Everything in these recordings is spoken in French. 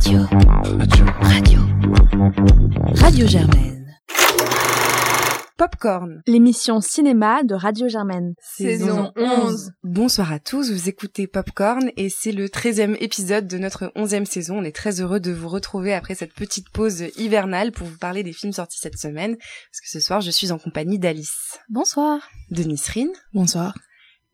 Radio. Radio. Radio. Radio Germaine. Popcorn, l'émission cinéma de Radio Germaine. Saison 11. Bonsoir à tous, vous écoutez Popcorn et c'est le 13e épisode de notre 11e saison. On est très heureux de vous retrouver après cette petite pause hivernale pour vous parler des films sortis cette semaine. Parce que ce soir, je suis en compagnie d'Alice. Bonsoir. De Nisrine. Bonsoir.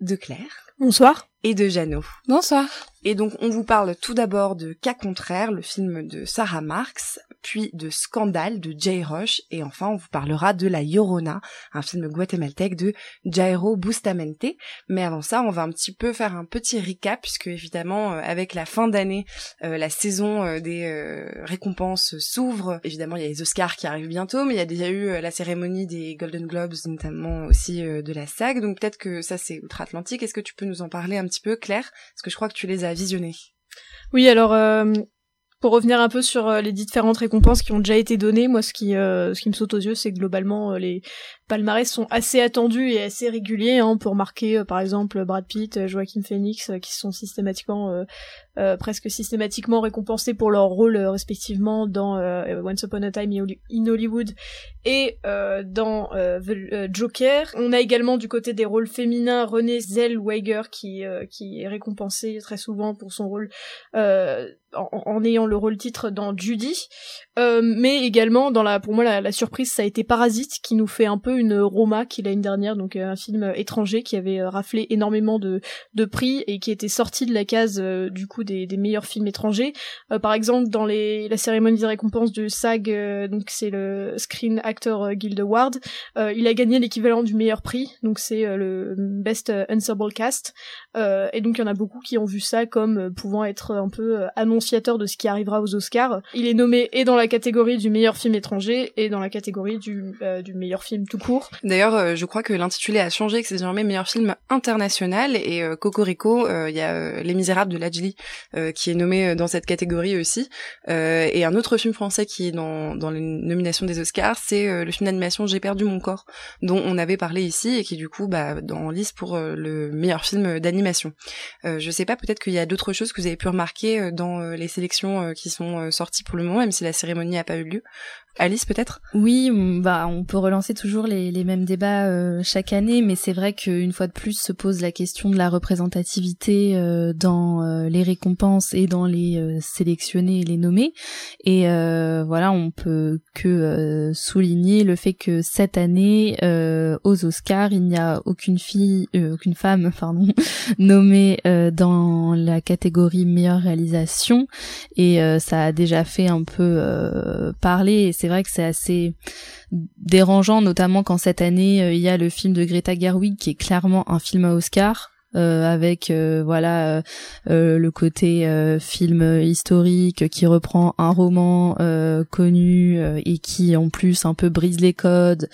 De Claire. Bonsoir. Et de Jeannot. Bonsoir. Et donc on vous parle tout d'abord de Cas contraire, le film de Sarah Marx, puis de Scandale de Jay Roche, et enfin on vous parlera de La Llorona, un film guatémaltèque de Jairo Bustamante. Mais avant ça, on va un petit peu faire un petit recap, puisque évidemment euh, avec la fin d'année, euh, la saison euh, des récompenses s'ouvre. Évidemment il y a les Oscars qui arrivent bientôt, mais il y a déjà eu la cérémonie des Golden Globes, notamment aussi de la SAG, donc peut-être que ça c'est outre-Atlantique. Est-ce que tu peux nous en parler un petit peu, Claire? Parce que je crois que tu les as visionné. Oui, alors euh, pour revenir un peu sur euh, les différentes récompenses qui ont déjà été données, moi ce qui euh, me saute aux yeux, c'est que globalement les palmarès sont assez attendus et assez réguliers hein, pour marquer par exemple Brad Pitt, Joaquin Phoenix qui sont systématiquement presque systématiquement récompensés pour leur rôle respectivement dans Once Upon a Time in Hollywood et dans The Joker. On a également du côté des rôles féminins Renée Zellweger qui qui est récompensée très souvent pour son rôle en, ayant le rôle titre dans Judy, euh, mais également dans la, pour moi la, surprise ça a été Parasite qui nous fait un peu une Roma qu'il a une dernière, donc euh, un film étranger qui avait euh, raflé énormément de, de prix et qui était sorti de la case du coup des, des, meilleurs films étrangers. par exemple dans les, la cérémonie des récompenses de SAG, donc c'est le Screen Actor Guild Award, il a gagné l'équivalent du meilleur prix, donc c'est le Best Ensemble Cast, et donc il y en a beaucoup qui ont vu ça comme pouvant être un peu annoncé de ce qui arrivera aux Oscars. Il est nommé et dans la catégorie du meilleur film étranger et dans la catégorie du, euh, du meilleur film tout court. D'ailleurs, euh, je crois que l'intitulé a changé, que c'est désormais meilleur film international et euh, Cocorico, il y a Les Misérables de Lajli qui est nommé dans cette catégorie aussi. et un autre film français qui est dans, dans les nominations des Oscars, c'est le film d'animation J'ai perdu mon corps, dont on avait parlé ici et qui du coup bah dans liste pour le meilleur film d'animation. Je sais pas, peut-être qu'il y a d'autres choses que vous avez pu remarquer dans les sélections euh, qui sont euh, sorties pour le moment, même si la cérémonie n'a pas eu lieu. Alice peut-être? Oui, bah on peut relancer toujours les, les mêmes débats euh, chaque année, mais c'est vrai qu'une fois de plus se pose la question de la représentativité euh, dans euh, les récompenses et dans les sélectionnés et les nommés. Et voilà, on peut que souligner le fait que cette année aux Oscars, il n'y a aucune fille, aucune femme, pardon, nommée dans la catégorie meilleure réalisation, et ça a déjà fait un peu parler. Et c'est vrai que c'est assez dérangeant, notamment quand cette année euh, il y a le film de Greta Gerwig qui est clairement un film à Oscar. Euh, avec euh, voilà le côté film historique qui reprend un roman connu et qui en plus un peu brise les codes,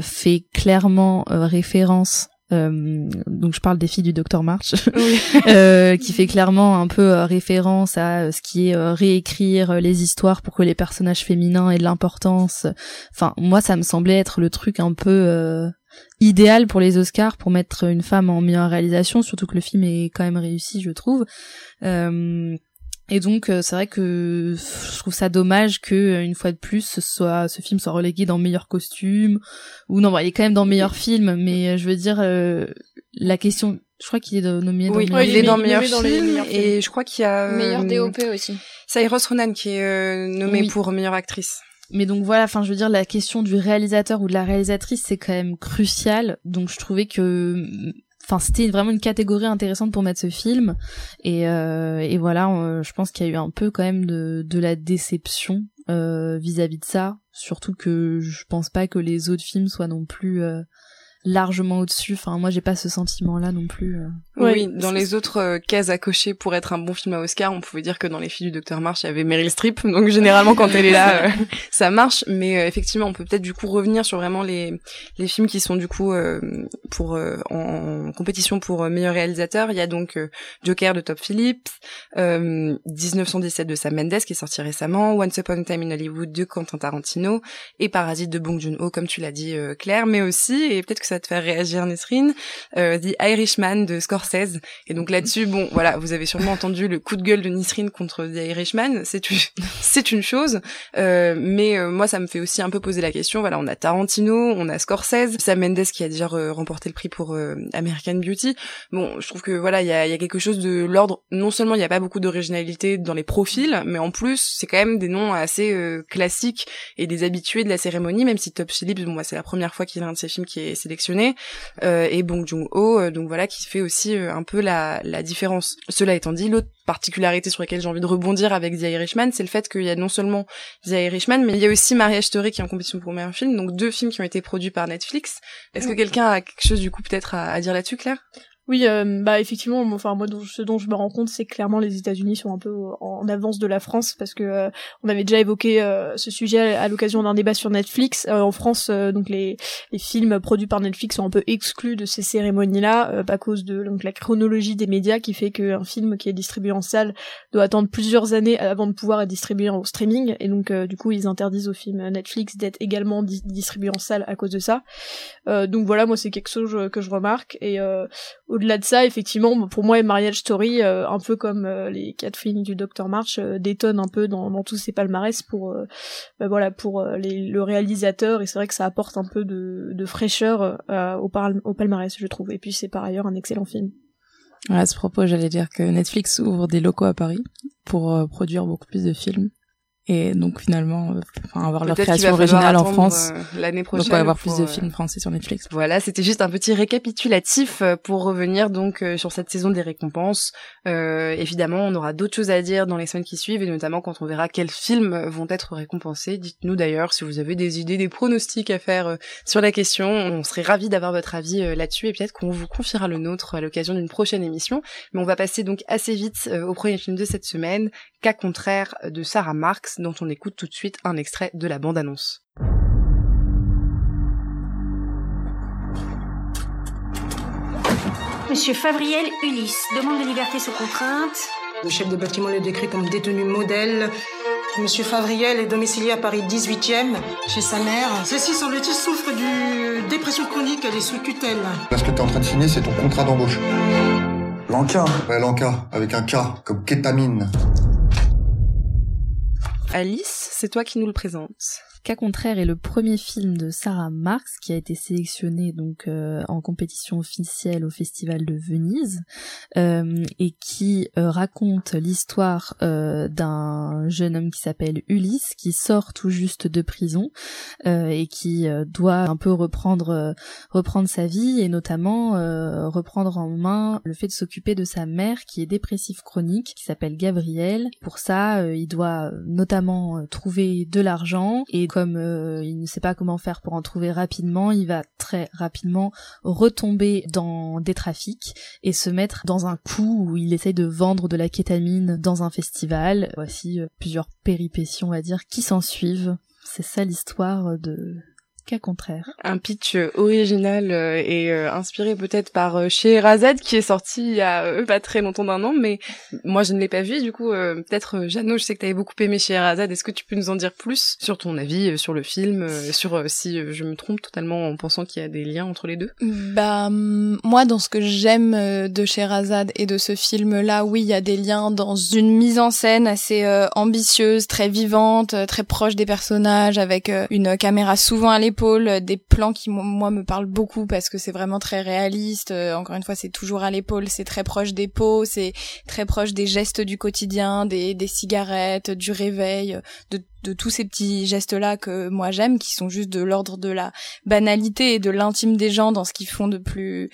fait clairement référence euh, donc je parle des filles du docteur March, euh, qui fait clairement un peu euh, référence à ce qui est réécrire les histoires pour que les personnages féminins aient de l'importance. Enfin, moi, ça me semblait être le truc un peu idéal pour les Oscars pour mettre une femme en meilleure réalisation, surtout que le film est quand même réussi, je trouve. Euh, et donc euh, c'est vrai que je trouve ça dommage que euh, une fois de plus ce soit ce film soit relégué dans meilleur costume ou non, il est quand même dans meilleur film mais euh, je veux dire la question je crois qu'il est nommé dans oui, meilleur il est dans meilleur film et je crois qu'il y a meilleur DOP aussi. Cyrus Ronan qui est nommé pour meilleure actrice. Mais donc voilà, enfin je veux dire la question du réalisateur ou de la réalisatrice c'est quand même crucial. Donc je trouvais que enfin c'était vraiment une catégorie intéressante pour mettre ce film. Et, euh, voilà je pense qu'il y a eu un peu quand même de, la déception euh, vis-à-vis de ça. Surtout que je pense pas que les autres films soient non plus euh, largement au-dessus. Enfin, moi, j'ai pas ce sentiment-là non plus. Euh. Oui, dans les autres euh, cases à cocher pour être un bon film à Oscar, on pouvait dire que dans les filles du Docteur March, il y avait Meryl Streep. Donc généralement, quand elle est là, euh, ça marche. Mais effectivement, on peut peut-être du coup revenir sur vraiment les les films qui sont du coup pour en, compétition pour meilleur réalisateur. Il y a donc Joker de Top Phillips, 1917 de Sam Mendes qui est sorti récemment, Once Upon a Time in Hollywood de Quentin Tarantino et Parasite de Bong Joon-ho, comme tu l'as dit Claire, mais aussi et peut-être que ça te faire réagir, Nesrine. Euh, The Irishman de Scorsese. Et donc là-dessus, bon, voilà, vous avez sûrement entendu le coup de gueule de Nisrine contre The Irishman. C'est une, c'est une chose. Euh, mais euh, moi, ça me fait aussi un peu poser la question. Voilà, on a Tarantino, on a Scorsese, Sam Mendes qui a déjà remporté le prix pour euh, American Beauty. Bon, je trouve que voilà, il y a, y a, quelque chose de l'ordre. Non seulement il n'y a pas beaucoup d'originalité dans les profils, mais en plus, c'est quand même des noms assez euh, classiques et des habitués de la cérémonie. Même si Top Phillips, bon, moi, c'est la première fois qu'il y a un de ses films qui est sélectionné, et Bong Joon-ho, donc voilà, qui fait aussi un peu la, la différence. Cela étant dit, l'autre particularité sur laquelle j'ai envie de rebondir avec The Irishman, c'est le fait qu'il y a non seulement The Irishman, mais il y a aussi Marriage Story qui est en compétition pour meilleur film, donc deux films qui ont été produits par Netflix. Est-ce que quelqu'un a quelque chose du coup peut-être à, à dire là-dessus, Claire? Oui, euh, bah effectivement, enfin moi ce dont je me rends compte, c'est clairement les États-Unis sont un peu en avance de la France parce que euh, on avait déjà évoqué euh, ce sujet à, l'occasion d'un débat sur Netflix. en France, donc les, les films produits par Netflix sont un peu exclus de ces cérémonies-là à cause de donc la chronologie des médias qui fait qu'un film qui est distribué en salle doit attendre plusieurs années avant de pouvoir être distribué en streaming et donc du coup ils interdisent aux films Netflix d'être également distribués en salle à cause de ça. donc voilà, moi c'est quelque chose que je remarque et au-delà de ça, effectivement, pour moi, Marriage Story, euh, un peu comme euh, les quatre films du Dr March, euh, détonne un peu dans, tous ces palmarès pour, bah, voilà, pour le réalisateur. Et c'est vrai que ça apporte un peu de, fraîcheur au palmarès, je trouve. Et puis c'est par ailleurs un excellent film. À ce propos, j'allais dire que Netflix ouvre des locaux à Paris pour produire beaucoup plus de films et donc finalement euh, enfin avoir leur création originale en France euh, l'année prochaine donc on va avoir plus de euh, films français sur Netflix. voilà c'était juste un petit récapitulatif pour revenir donc sur cette saison des récompenses. Euh, évidemment on aura d'autres choses à dire dans les semaines qui suivent et notamment quand on verra quels films vont être récompensés. Dites-nous d'ailleurs si vous avez des idées des pronostics à faire sur la question. On serait ravis d'avoir votre avis là-dessus et peut-être qu'on vous confiera le nôtre à l'occasion d'une prochaine émission. Mais on va passer donc assez vite au premier film de cette semaine cas contraire de Sarah Marx dont on écoute tout de suite un extrait de la bande-annonce. Monsieur Favriel Ulysse demande de liberté sous contrainte. Le chef de bâtiment le décrit comme détenu modèle. Monsieur Favriel est domicilié à Paris 18e, chez sa mère. Celle-ci, semble-t-il, souffre d'une dépression chronique, elle est sous tutelle. Ce que tu es en train de signer, c'est ton contrat d'embauche. L'enca Ouais, l'enca, avec un K, comme kétamine. Alice, c'est toi qui nous le présentes. Cas contraire est le premier film de Sarah Marx qui a été sélectionné donc euh, en compétition officielle au Festival de Venise euh, et qui euh, raconte l'histoire d'un jeune homme qui s'appelle Ulysse qui sort tout juste de prison et qui doit un peu reprendre reprendre sa vie et notamment reprendre en main le fait de s'occuper de sa mère qui est dépressive chronique qui s'appelle Gabrielle. Pour ça, il doit notamment trouver de l'argent et comme euh, il ne sait pas comment faire pour en trouver rapidement, il va très rapidement retomber dans des trafics et se mettre dans un coup où il essaye de vendre de la kétamine dans un festival. Voici euh, plusieurs péripéties, on va dire, qui s'en suivent. C'est ça l'histoire de contraire. Un pitch euh, original euh, et euh, inspiré peut-être par Scheherazade qui est sorti il y a pas très longtemps d'un an, mais moi je ne l'ai pas vu. Du coup, peut-être Jeannot, je sais que tu avais beaucoup aimé Scheherazade. Est-ce que tu peux nous en dire plus sur ton avis sur le film, sur si je me trompe totalement en pensant qu'il y a des liens entre les deux? Bah moi, dans ce que j'aime de Scheherazade et de ce film-là, oui, il y a des liens dans une mise en scène assez ambitieuse, très vivante, très proche des personnages, avec une caméra souvent à euh, des plans qui moi me parlent beaucoup parce que c'est vraiment très réaliste. Euh, encore une fois, c'est toujours à l'épaule, c'est très proche des peaux, c'est très proche des gestes du quotidien, des, des cigarettes, du réveil, de, de tous ces petits gestes-là que moi j'aime, qui sont juste de l'ordre de la banalité et de l'intime des gens dans ce qu'ils font de plus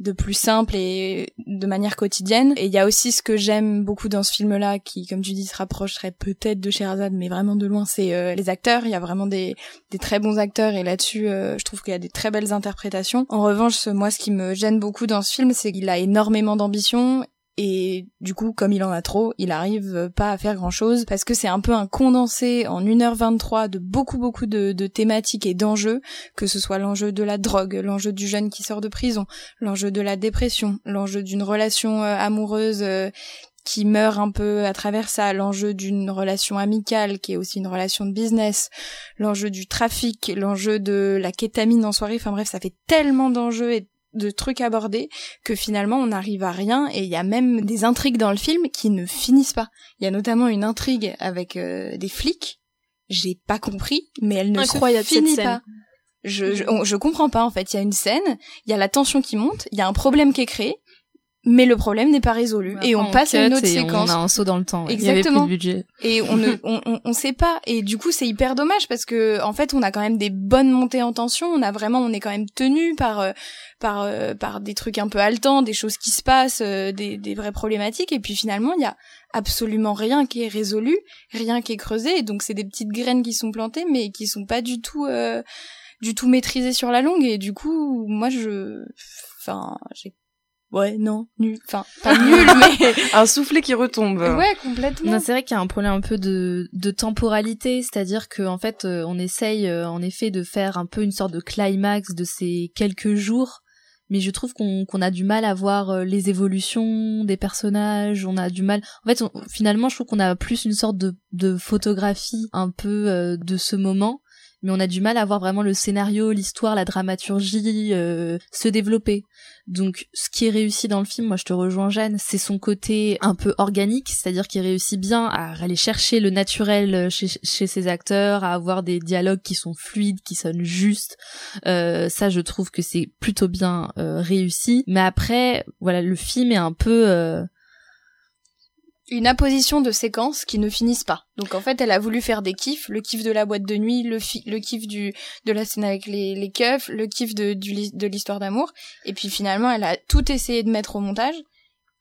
de plus simple et de manière quotidienne. Et il y a aussi ce que j'aime beaucoup dans ce film-là, qui, comme tu dis, se rapprocherait peut-être de Sherazade, mais vraiment de loin, c'est euh, les acteurs. Il y a vraiment des, très bons acteurs, et là-dessus, euh, je trouve qu'il y a des très belles interprétations. En revanche, moi, ce qui me gêne beaucoup dans ce film, c'est qu'il a énormément d'ambition et du coup, comme il en a trop, il arrive pas à faire grand chose parce que c'est un peu un condensé en 1h23 de beaucoup beaucoup de, thématiques et d'enjeux, que ce soit l'enjeu de la drogue, l'enjeu du jeune qui sort de prison, l'enjeu de la dépression, l'enjeu d'une relation euh, amoureuse euh, qui meurt un peu à travers ça, l'enjeu d'une relation amicale qui est aussi une relation de business, l'enjeu du trafic, l'enjeu de la kétamine en soirée, enfin bref, ça fait tellement d'enjeux et de trucs abordés que finalement on n'arrive à rien et il y a même des intrigues dans le film qui ne finissent pas. Il y a notamment une intrigue avec euh, des flics, j'ai pas compris, mais elle ne Incroyable, se finit cette pas. Je, je, on- je comprends pas en fait. Il y a une scène, il y a la tension qui monte, il y a un problème qui est créé, mais le problème n'est pas résolu et on passe à une autre séquence. On a un saut dans le temps. ouais. Exactement. Il y avait plus de budget. Et on ne, on, on, on sait pas. Et du coup, c'est hyper dommage parce que, en fait, on a quand même des bonnes montées en tension. On a vraiment, on est quand même tenu par, euh, par, euh, par des trucs un peu haletants, des choses qui se passent, euh, des, des vraies problématiques. Et puis finalement, il y a absolument rien qui est résolu, rien qui est creusé. Et donc, c'est des petites graines qui sont plantées, mais qui sont pas du tout, du tout maîtrisées sur la longue. Et du coup, moi, je, enfin, j'ai, ouais, non, nul. Enfin, pas nul, mais Un soufflet qui retombe. ouais, complètement. Non, c'est vrai qu'il y a un problème un peu de, de temporalité, c'est-à-dire que en fait, euh, on essaye euh, en effet de faire un peu une sorte de climax de ces quelques jours, mais je trouve qu'on a du mal à voir euh, les évolutions des personnages, on a du mal. En fait, on- finalement, je trouve qu'on a plus une sorte de, de photographie un peu euh, de ce moment. Mais on a du mal à voir vraiment le scénario, l'histoire, la dramaturgie euh, se développer. Donc, ce qui est réussi dans le film, moi je te rejoins Jeanne, c'est son côté un peu organique, c'est-à-dire qu'il réussit bien à aller chercher le naturel chez, ses acteurs, à avoir des dialogues qui sont fluides, qui sonnent justes. Euh, ça, je trouve que c'est plutôt bien euh, réussi. Mais après, voilà, le film est un peu... une apposition de séquences qui ne finissent pas. Donc en fait, elle a voulu faire des kiffs, le kiff de la boîte de nuit, le, le kiff du de la scène avec les, les keufs, le kiff de, de l'histoire d'amour, et puis finalement, elle a tout essayé de mettre au montage,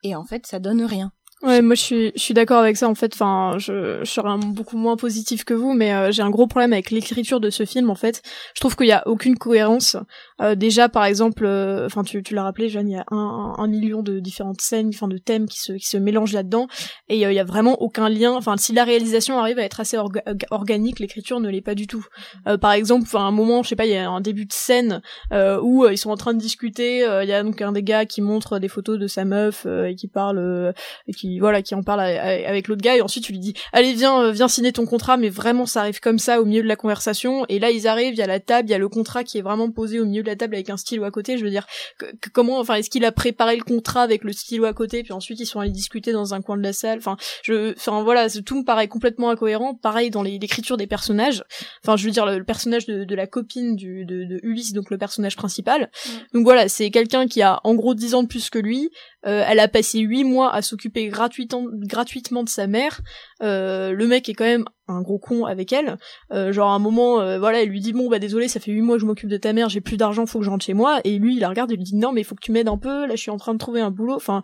et en fait, ça donne rien. Ouais, moi je suis, je suis d'accord avec ça en fait. Enfin, je, je serais beaucoup moins positif que vous, mais euh, j'ai un gros problème avec l'écriture de ce film en fait. Je trouve qu'il y a aucune cohérence. Euh, déjà, par exemple, euh, enfin tu, tu l'as rappelé, Jeanne, il y a un, un, million de différentes scènes, enfin de thèmes qui se, qui se mélangent là-dedans, et euh, il y a vraiment aucun lien. Enfin, si la réalisation arrive à être assez orga- organique, l'écriture ne l'est pas du tout. Euh, par exemple, à un moment, je sais pas, il y a un début de scène où ils sont en train de discuter. Il y a donc un des gars qui montre des photos de sa meuf et qui parle. et qui voilà qui en parle avec l'autre gars et ensuite tu lui dis allez viens euh, viens signer ton contrat mais vraiment ça arrive comme ça au milieu de la conversation et là ils arrivent il y a la table il y a le contrat qui est vraiment posé au milieu de la table avec un stylo à côté je veux dire que- que- comment enfin est-ce qu'il a préparé le contrat avec le stylo à côté puis ensuite ils sont allés discuter dans un coin de la salle enfin je enfin voilà tout me paraît complètement incohérent pareil dans l'écriture des personnages enfin je veux dire le, le personnage de, de la copine du de, de Ulysse donc le personnage principal donc voilà c'est quelqu'un qui a en gros 10 ans de plus que lui euh, elle a passé huit mois à s'occuper gratuitement, de sa mère. Euh, le mec est quand même un gros con avec elle. Euh, genre à un moment, euh, voilà, elle lui dit bon bah désolé, ça fait huit mois que je m'occupe de ta mère, j'ai plus d'argent, faut que je rentre chez moi. Et lui, il la regarde et lui dit non mais il faut que tu m'aides un peu. Là, je suis en train de trouver un boulot. Enfin,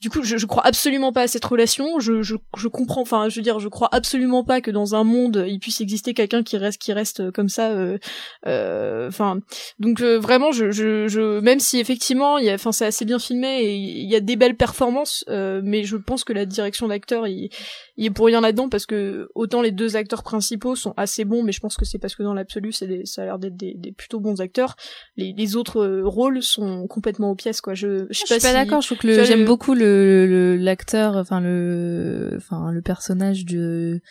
du coup, je, je crois absolument pas à cette relation. Je, je, je comprends. Enfin, je veux dire, je crois absolument pas que dans un monde il puisse exister quelqu'un qui reste qui reste comme ça. euh, euh, Enfin, donc euh, vraiment, je, je, je, même si effectivement, il enfin, c'est assez bien filmé et il y a des belles performances, euh, mais je pense que la direction d'acteur, il, il est pour rien là-dedans parce que autant les deux acteurs principaux sont assez bons, mais je pense que c'est parce que dans l'absolu, c'est ça a l'air d'être des, des plutôt bons acteurs. Les, les autres euh, rôles sont complètement aux pièces, quoi. Je, je sais Je suis pas si- d'accord. Je trouve que j'aime le- beaucoup le- l'acteur, enfin le, enfin le personnage du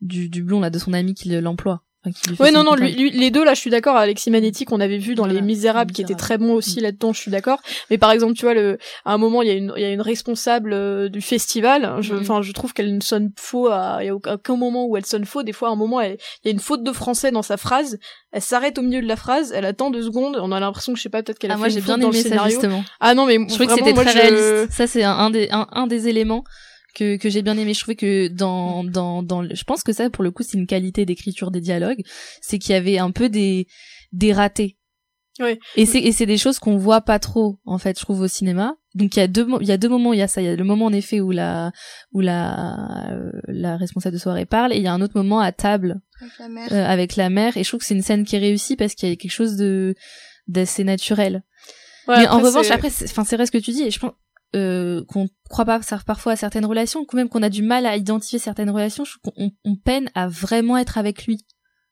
du du blond là de son ami qui l'emploie. Enfin, qui lui fait Ouais, son non, non, lui, lui- les deux, là, je suis d'accord. Alexis Manetti, qu'on avait vu dans Les Misérables, Les qui était très bon aussi là-dedans, je suis d'accord. Mais par exemple, tu vois, le, à un moment, il y a une, il y a une responsable euh, du festival. Je, Mhm. enfin, je trouve qu'elle sonne faux à, il y a aucun, moment où elle sonne faux. Des fois, à un moment, elle- il y a une faute de français dans sa phrase. Elle s'arrête au milieu de la phrase, elle attend deux secondes. On a l'impression que, je sais pas, peut-être qu'elle a Ah, fait moi une j'ai faute bien dans le aimé ça justement. Ah non, mais Je trouvais que c'était très je- réaliste. Ça, c'est un, un des, un, un des éléments que, que j'ai bien aimé. Je trouvais que dans, dans, dans, le- je pense que ça, pour le coup, c'est une qualité d'écriture des dialogues. C'est qu'il y avait un peu des, des ratés. Ouais. Et c'est, et c'est des choses qu'on voit pas trop, en fait, je trouve, au cinéma. Donc, il y a deux, il y a deux moments, il y a ça. Il y a le moment, en effet, où la, où la, euh, la responsable de soirée parle, et il y a un autre moment à table, Avec la mère. euh, avec la mère et je trouve que c'est une scène qui est réussie parce qu'il y a quelque chose de d'assez naturel Ouais, mais en revanche après c'est- enfin c'est vrai ce que tu dis et je pense euh, qu'on croit pas parfois à certaines relations ou même qu'on a du mal à identifier certaines relations je trouve qu'on on peine à vraiment être avec lui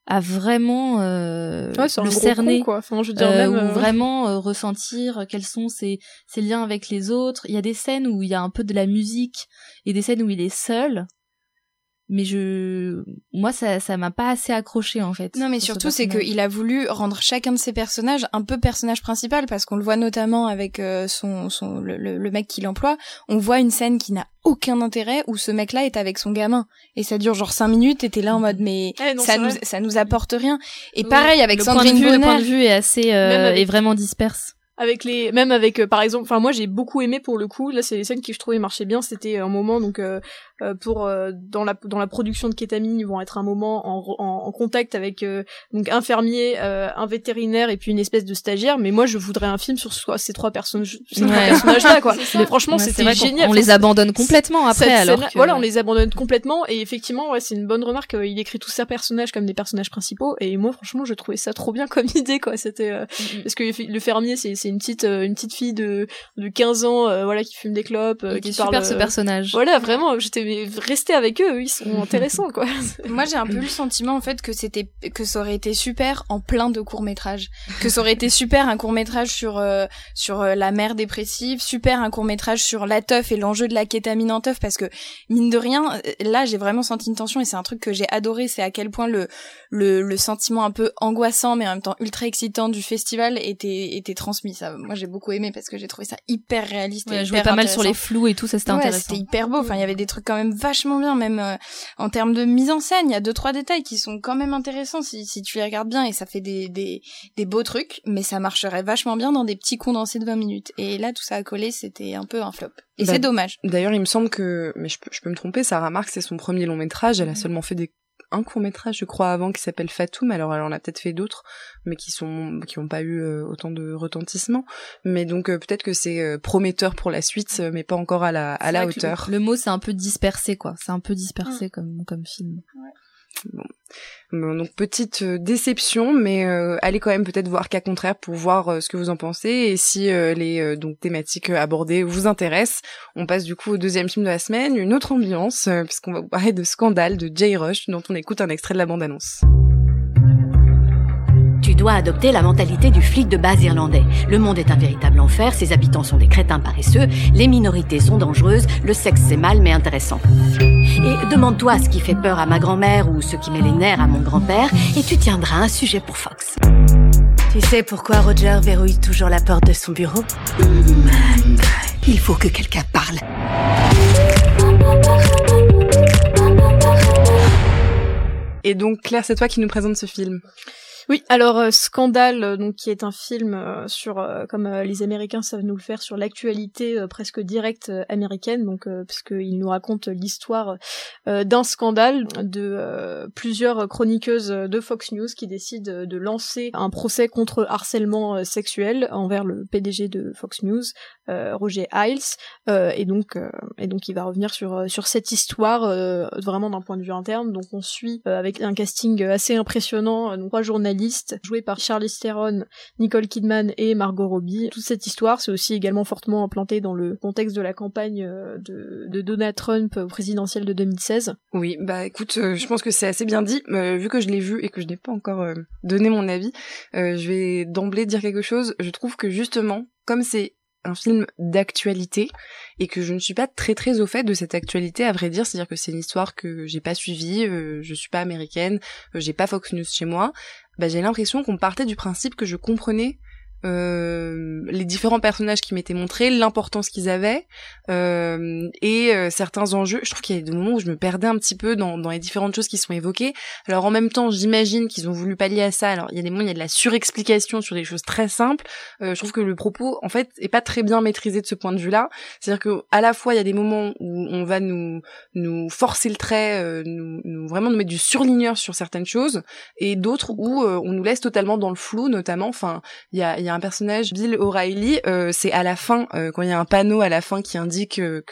à vraiment euh, Ouais, le cerner, con, quoi. Enfin, je veux dire, euh, même, ou vraiment ressentir quels sont ses, ses liens avec les autres. Il y a des scènes où il y a un peu de la musique et des scènes où il est seul. Mais je, moi, ça, ça m'a pas assez accroché en fait. Non, mais surtout, c'est qu'il a voulu rendre chacun de ses personnages un peu personnage principal, parce qu'on le voit notamment avec euh, son, son le, le- mec qui l'emploie. On voit une scène qui n'a aucun intérêt où ce mec-là est avec son gamin et ça dure genre cinq minutes et t'es là en mode mais Eh non, ça nous vrai. ça nous apporte rien. Et pareil avec le point de vue, le point de vue est assez, euh, avec- est vraiment disperse. Avec les même avec euh, par exemple enfin moi j'ai beaucoup aimé pour le coup là c'est les scènes qui je trouvais marchaient bien c'était un moment donc euh, euh, pour euh, dans la dans la production de kétamine ils vont être un moment en, en, en contact avec euh, donc un fermier euh, un vétérinaire et puis une espèce de stagiaire mais moi je voudrais un film sur ce- ces trois personnages ces trois Ouais. personnages là quoi mais franchement Ouais, c'était génial On les abandonne complètement après alors. que- Voilà, on les abandonne complètement et effectivement, ouais, c'est une bonne remarque. euh, Il écrit tous ses personnages comme des personnages principaux et moi, franchement, je trouvais ça trop bien comme idée, quoi. C'était euh, parce que le fermier, c'est une petite euh, une petite fille de de 15 ans, euh, voilà, qui fume des clopes, euh, qui parle. super ce personnage. Voilà, vraiment, j'étais restée avec eux, ils sont intéressants, quoi. Moi, j'ai un peu le sentiment en fait que c'était que ça aurait été super en plein de courts métrages, que ça aurait été super un court métrage sur euh, sur euh, la mère dépressive, super un court métrage sur la teuf et l'enjeu de la kétamine en teuf parce que mine de rien, là j'ai vraiment senti une tension et c'est un truc que j'ai adoré, c'est à quel point le le le sentiment un peu angoissant mais en même temps ultra excitant du festival était était transmis. Ça, moi j'ai beaucoup aimé parce que j'ai trouvé ça hyper réaliste. Ouais, et elle jouait hyper pas mal sur les flous et tout, ça c'était Ouais, intéressant. C'était hyper beau. Enfin, il y avait des trucs quand même vachement bien, même euh, en termes de mise en scène. Il y a deux trois détails qui sont quand même intéressants si, si tu les regardes bien et ça fait des, des des beaux trucs. Mais ça marcherait vachement bien dans des petits condensés de 20 minutes. Et là, tout ça a collé, c'était un peu un flop. Et Bah, c'est dommage. D'ailleurs, il me semble que, mais je peux, je peux me tromper, Sarah Marx, c'est son premier long métrage. Elle a seulement fait des, un court métrage, je crois, avant, qui s'appelle Fatoum. Alors, elle en a peut-être fait d'autres, mais qui sont, qui ont pas eu euh, autant de retentissement. Mais donc, euh, peut-être que c'est euh, prometteur pour la suite, euh, mais pas encore à la, à la hauteur. Le mot c'est un peu dispersé quoi. C'est un peu dispersé comme comme film. Bon, donc petite euh, déception, mais euh, allez quand même peut-être voir qu'à contraire pour voir euh, ce que vous en pensez et si euh, les euh, donc thématiques euh, abordées vous intéressent. On passe du coup au deuxième film de la semaine, une autre ambiance euh, puisqu'on va vous parler de Scandale de Jay Rush dont on écoute un extrait de la bande-annonce. Tu dois adopter la mentalité du flic de base irlandais. Le monde est un véritable enfer, ses habitants sont des crétins paresseux, les minorités sont dangereuses, le sexe c'est mal mais intéressant. Et demande-toi ce qui fait peur à ma grand-mère ou ce qui met les nerfs à mon grand-père, et tu tiendras un sujet pour Fox. Tu sais pourquoi Roger verrouille toujours la porte de son bureau? Il faut que quelqu'un parle. Et donc Claire, c'est toi qui nous présente ce film. Oui, alors euh, Scandale, euh, donc qui est un film euh, sur, comme les Américains savent nous le faire, sur l'actualité presque directe américaine, donc euh, puisqu'il nous raconte l'histoire d'un scandale de plusieurs chroniqueuses de Fox News qui décident de lancer un procès contre harcèlement sexuel envers le PDG de Fox News, Roger Ailes, et donc et donc il va revenir sur sur cette histoire vraiment d'un point de vue interne. Donc on suit avec un casting assez impressionnant, donc trois journalistes joués par Charlize Theron, Nicole Kidman et Margot Robbie. Toute cette histoire, c'est aussi également fortement implanté dans le contexte de la campagne euh, de, Donald Trump au présidentiel de 2016. Oui, bah écoute, euh, je pense que c'est assez bien dit. Euh, vu que je l'ai vu et que je n'ai pas encore donné mon avis, je vais d'emblée dire quelque chose. Je trouve que justement, comme c'est un film d'actualité et que je ne suis pas très très au fait de cette actualité à vrai dire c'est à dire que c'est une histoire que j'ai pas suivie euh, je suis pas américaine euh, j'ai pas Fox News chez moi bah j'ai l'impression qu'on partait du principe que je comprenais euh, les différents personnages qui m'étaient montrés, l'importance qu'ils avaient euh, et euh, certains enjeux. Je trouve qu'il y a des moments où je me perdais un petit peu dans, dans les différentes choses qui sont évoquées. Alors en même temps, j'imagine qu'ils ont voulu pallier à ça. Alors il y a des moments, il y a de la surexplication sur des choses très simples. Euh, je trouve que le propos, en fait, est pas très bien maîtrisé de ce point de vue-là. C'est-à-dire que à la fois il y a des moments où on va nous nous forcer le trait, euh, nous, nous vraiment nous mettre du surligneur sur certaines choses, et d'autres où on nous laisse totalement dans le flou, notamment. Enfin, il y a, il y a un personnage, Bill O'Reilly, euh, c'est à la fin, euh, quand il y a un panneau à la fin qui indique euh,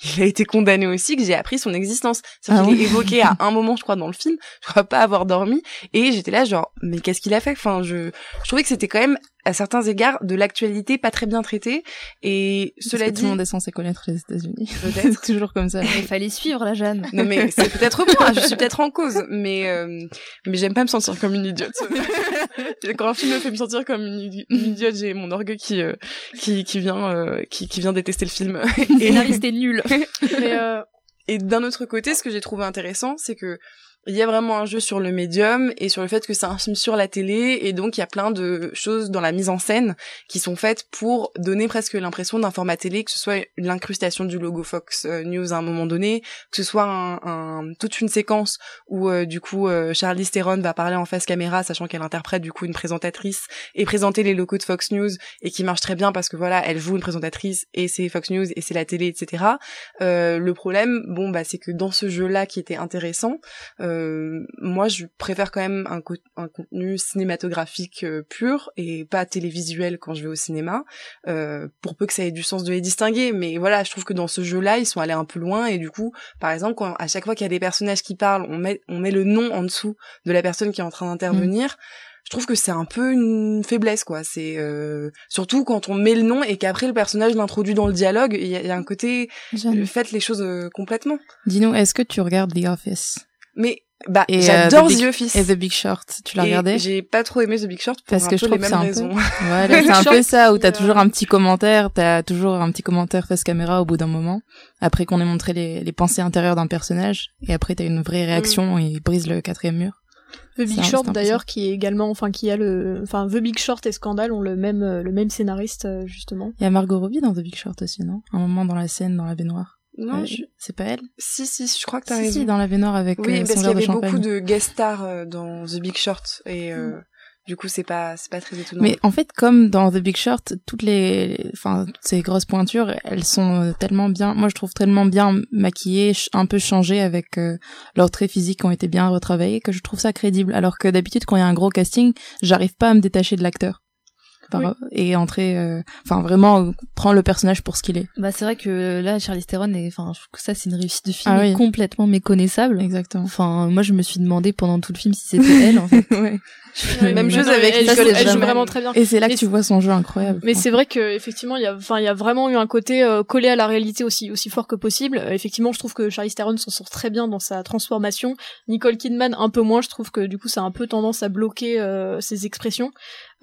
qu'il a été condamné aussi, que j'ai appris son existence. C'est-à-dire Ah qu'il oui. est évoqué à un moment, je crois, dans le film. Je crois pas avoir dormi, et j'étais là genre, mais qu'est-ce qu'il a fait? Enfin, je, je trouvais que c'était quand même à certains égards de l'actualité pas très bien traitée et cela que dit tout le monde est censé connaître les États-Unis. Peut-être. C'est toujours comme ça. Il fallait suivre la Jeanne. Non mais c'est peut-être moi, je suis peut-être en cause, mais euh, mais j'aime pas me sentir comme une idiote. Quand un film me fait me sentir comme une, idi- une idiote, j'ai mon orgueil qui euh, qui qui vient euh, qui qui vient détester le film. Et, Scénariste est nul. Mais, euh, et d'un autre côté, ce que j'ai trouvé intéressant, c'est que il y a vraiment un jeu sur le médium et sur le fait que c'est un film sur la télé et donc il y a plein de choses dans la mise en scène qui sont faites pour donner presque l'impression d'un format télé, que ce soit l'incrustation du logo Fox euh, News à un moment donné, que ce soit un, un- toute une séquence où euh, du coup euh, Charlize Theron va parler en face caméra, sachant qu'elle interprète du coup une présentatrice et présenter les locaux de Fox News et qui marche très bien parce que voilà, elle joue une présentatrice et c'est Fox News et c'est la télé, etc. Euh, le problème, bon bah c'est que dans ce jeu-là qui était intéressant, euh, moi je préfère quand même un, co- un contenu cinématographique euh, pur et pas télévisuel quand je vais au cinéma, euh, pour peu que ça ait du sens de les distinguer. Mais voilà, je trouve que dans ce jeu-là, ils sont allés un peu loin et du coup, par exemple, quand à chaque fois qu'il y a des personnages qui parlent, on met on met le nom en dessous de la personne qui est en train d'intervenir. Je trouve que c'est un peu une faiblesse, quoi. C'est euh, surtout quand on met le nom et qu'après le personnage l'introduit dans le dialogue. Il y, a- il y a un côté euh, faites les choses euh, complètement. dis-nous, est-ce que tu regardes The Office? Mais bah Et, euh, j'adore The Office. et The Big Short Tu l'as regardé? J'ai pas trop aimé The Big Short pour Parce un que je peu les trouve que mêmes c'est un peu- raisons. Voilà, c'est un peu ça où t'as euh, toujours un petit commentaire, t'as toujours un petit commentaire face caméra au bout d'un moment, après qu'on ait montré les, les pensées intérieures d'un personnage, et après t'as une vraie réaction et il brise le quatrième mur. The Big Short d'ailleurs qui est également enfin qui a le enfin The Big Short et Scandal ont le même euh, le même scénariste justement. Il y a Margot Robbie dans The Big Short aussi, non? Un moment dans la scène, dans la baignoire. Non, Euh, je- C'est pas elle? Si si, je crois que t'as Si, raison. si, dans la baignoire avec Oui, euh, parce son qu'il y avait beaucoup de guest stars euh, dans The Big Short et euh, du coup c'est pas c'est pas très étonnant. Mais en fait, comme dans The Big Short, toutes les, enfin, toutes ces grosses pointures, elles sont tellement bien, moi je trouve tellement bien maquillées, un peu changées avec euh, leurs traits physiques qui ont été bien retravaillés, que je trouve ça crédible. Alors que d'habitude, quand il y a un gros casting, j'arrive pas à me détacher de l'acteur. Par- Oui. Et entrer, euh, enfin vraiment, euh, prendre le personnage pour ce qu'il est. Bah c'est vrai que là Charlize Theron est enfin je trouve que ça c'est une réussite de film Ah oui. complètement méconnaissable. Exactement. Enfin moi je me suis demandé pendant tout le film si c'était elle en fait. ouais. Ouais, Même chose avec elle, Nicole joue, elle joue vraiment très bien. Et c'est là que Mais tu vois son jeu incroyable. Mais c'est vrai que effectivement il y a enfin il y a vraiment eu un côté euh, collé à la réalité aussi aussi fort que possible. Euh, effectivement, je trouve que Charlize Theron s'en sort très bien dans sa transformation. Nicole Kidman un peu moins, je trouve que du coup ça a un peu tendance à bloquer euh, ses expressions.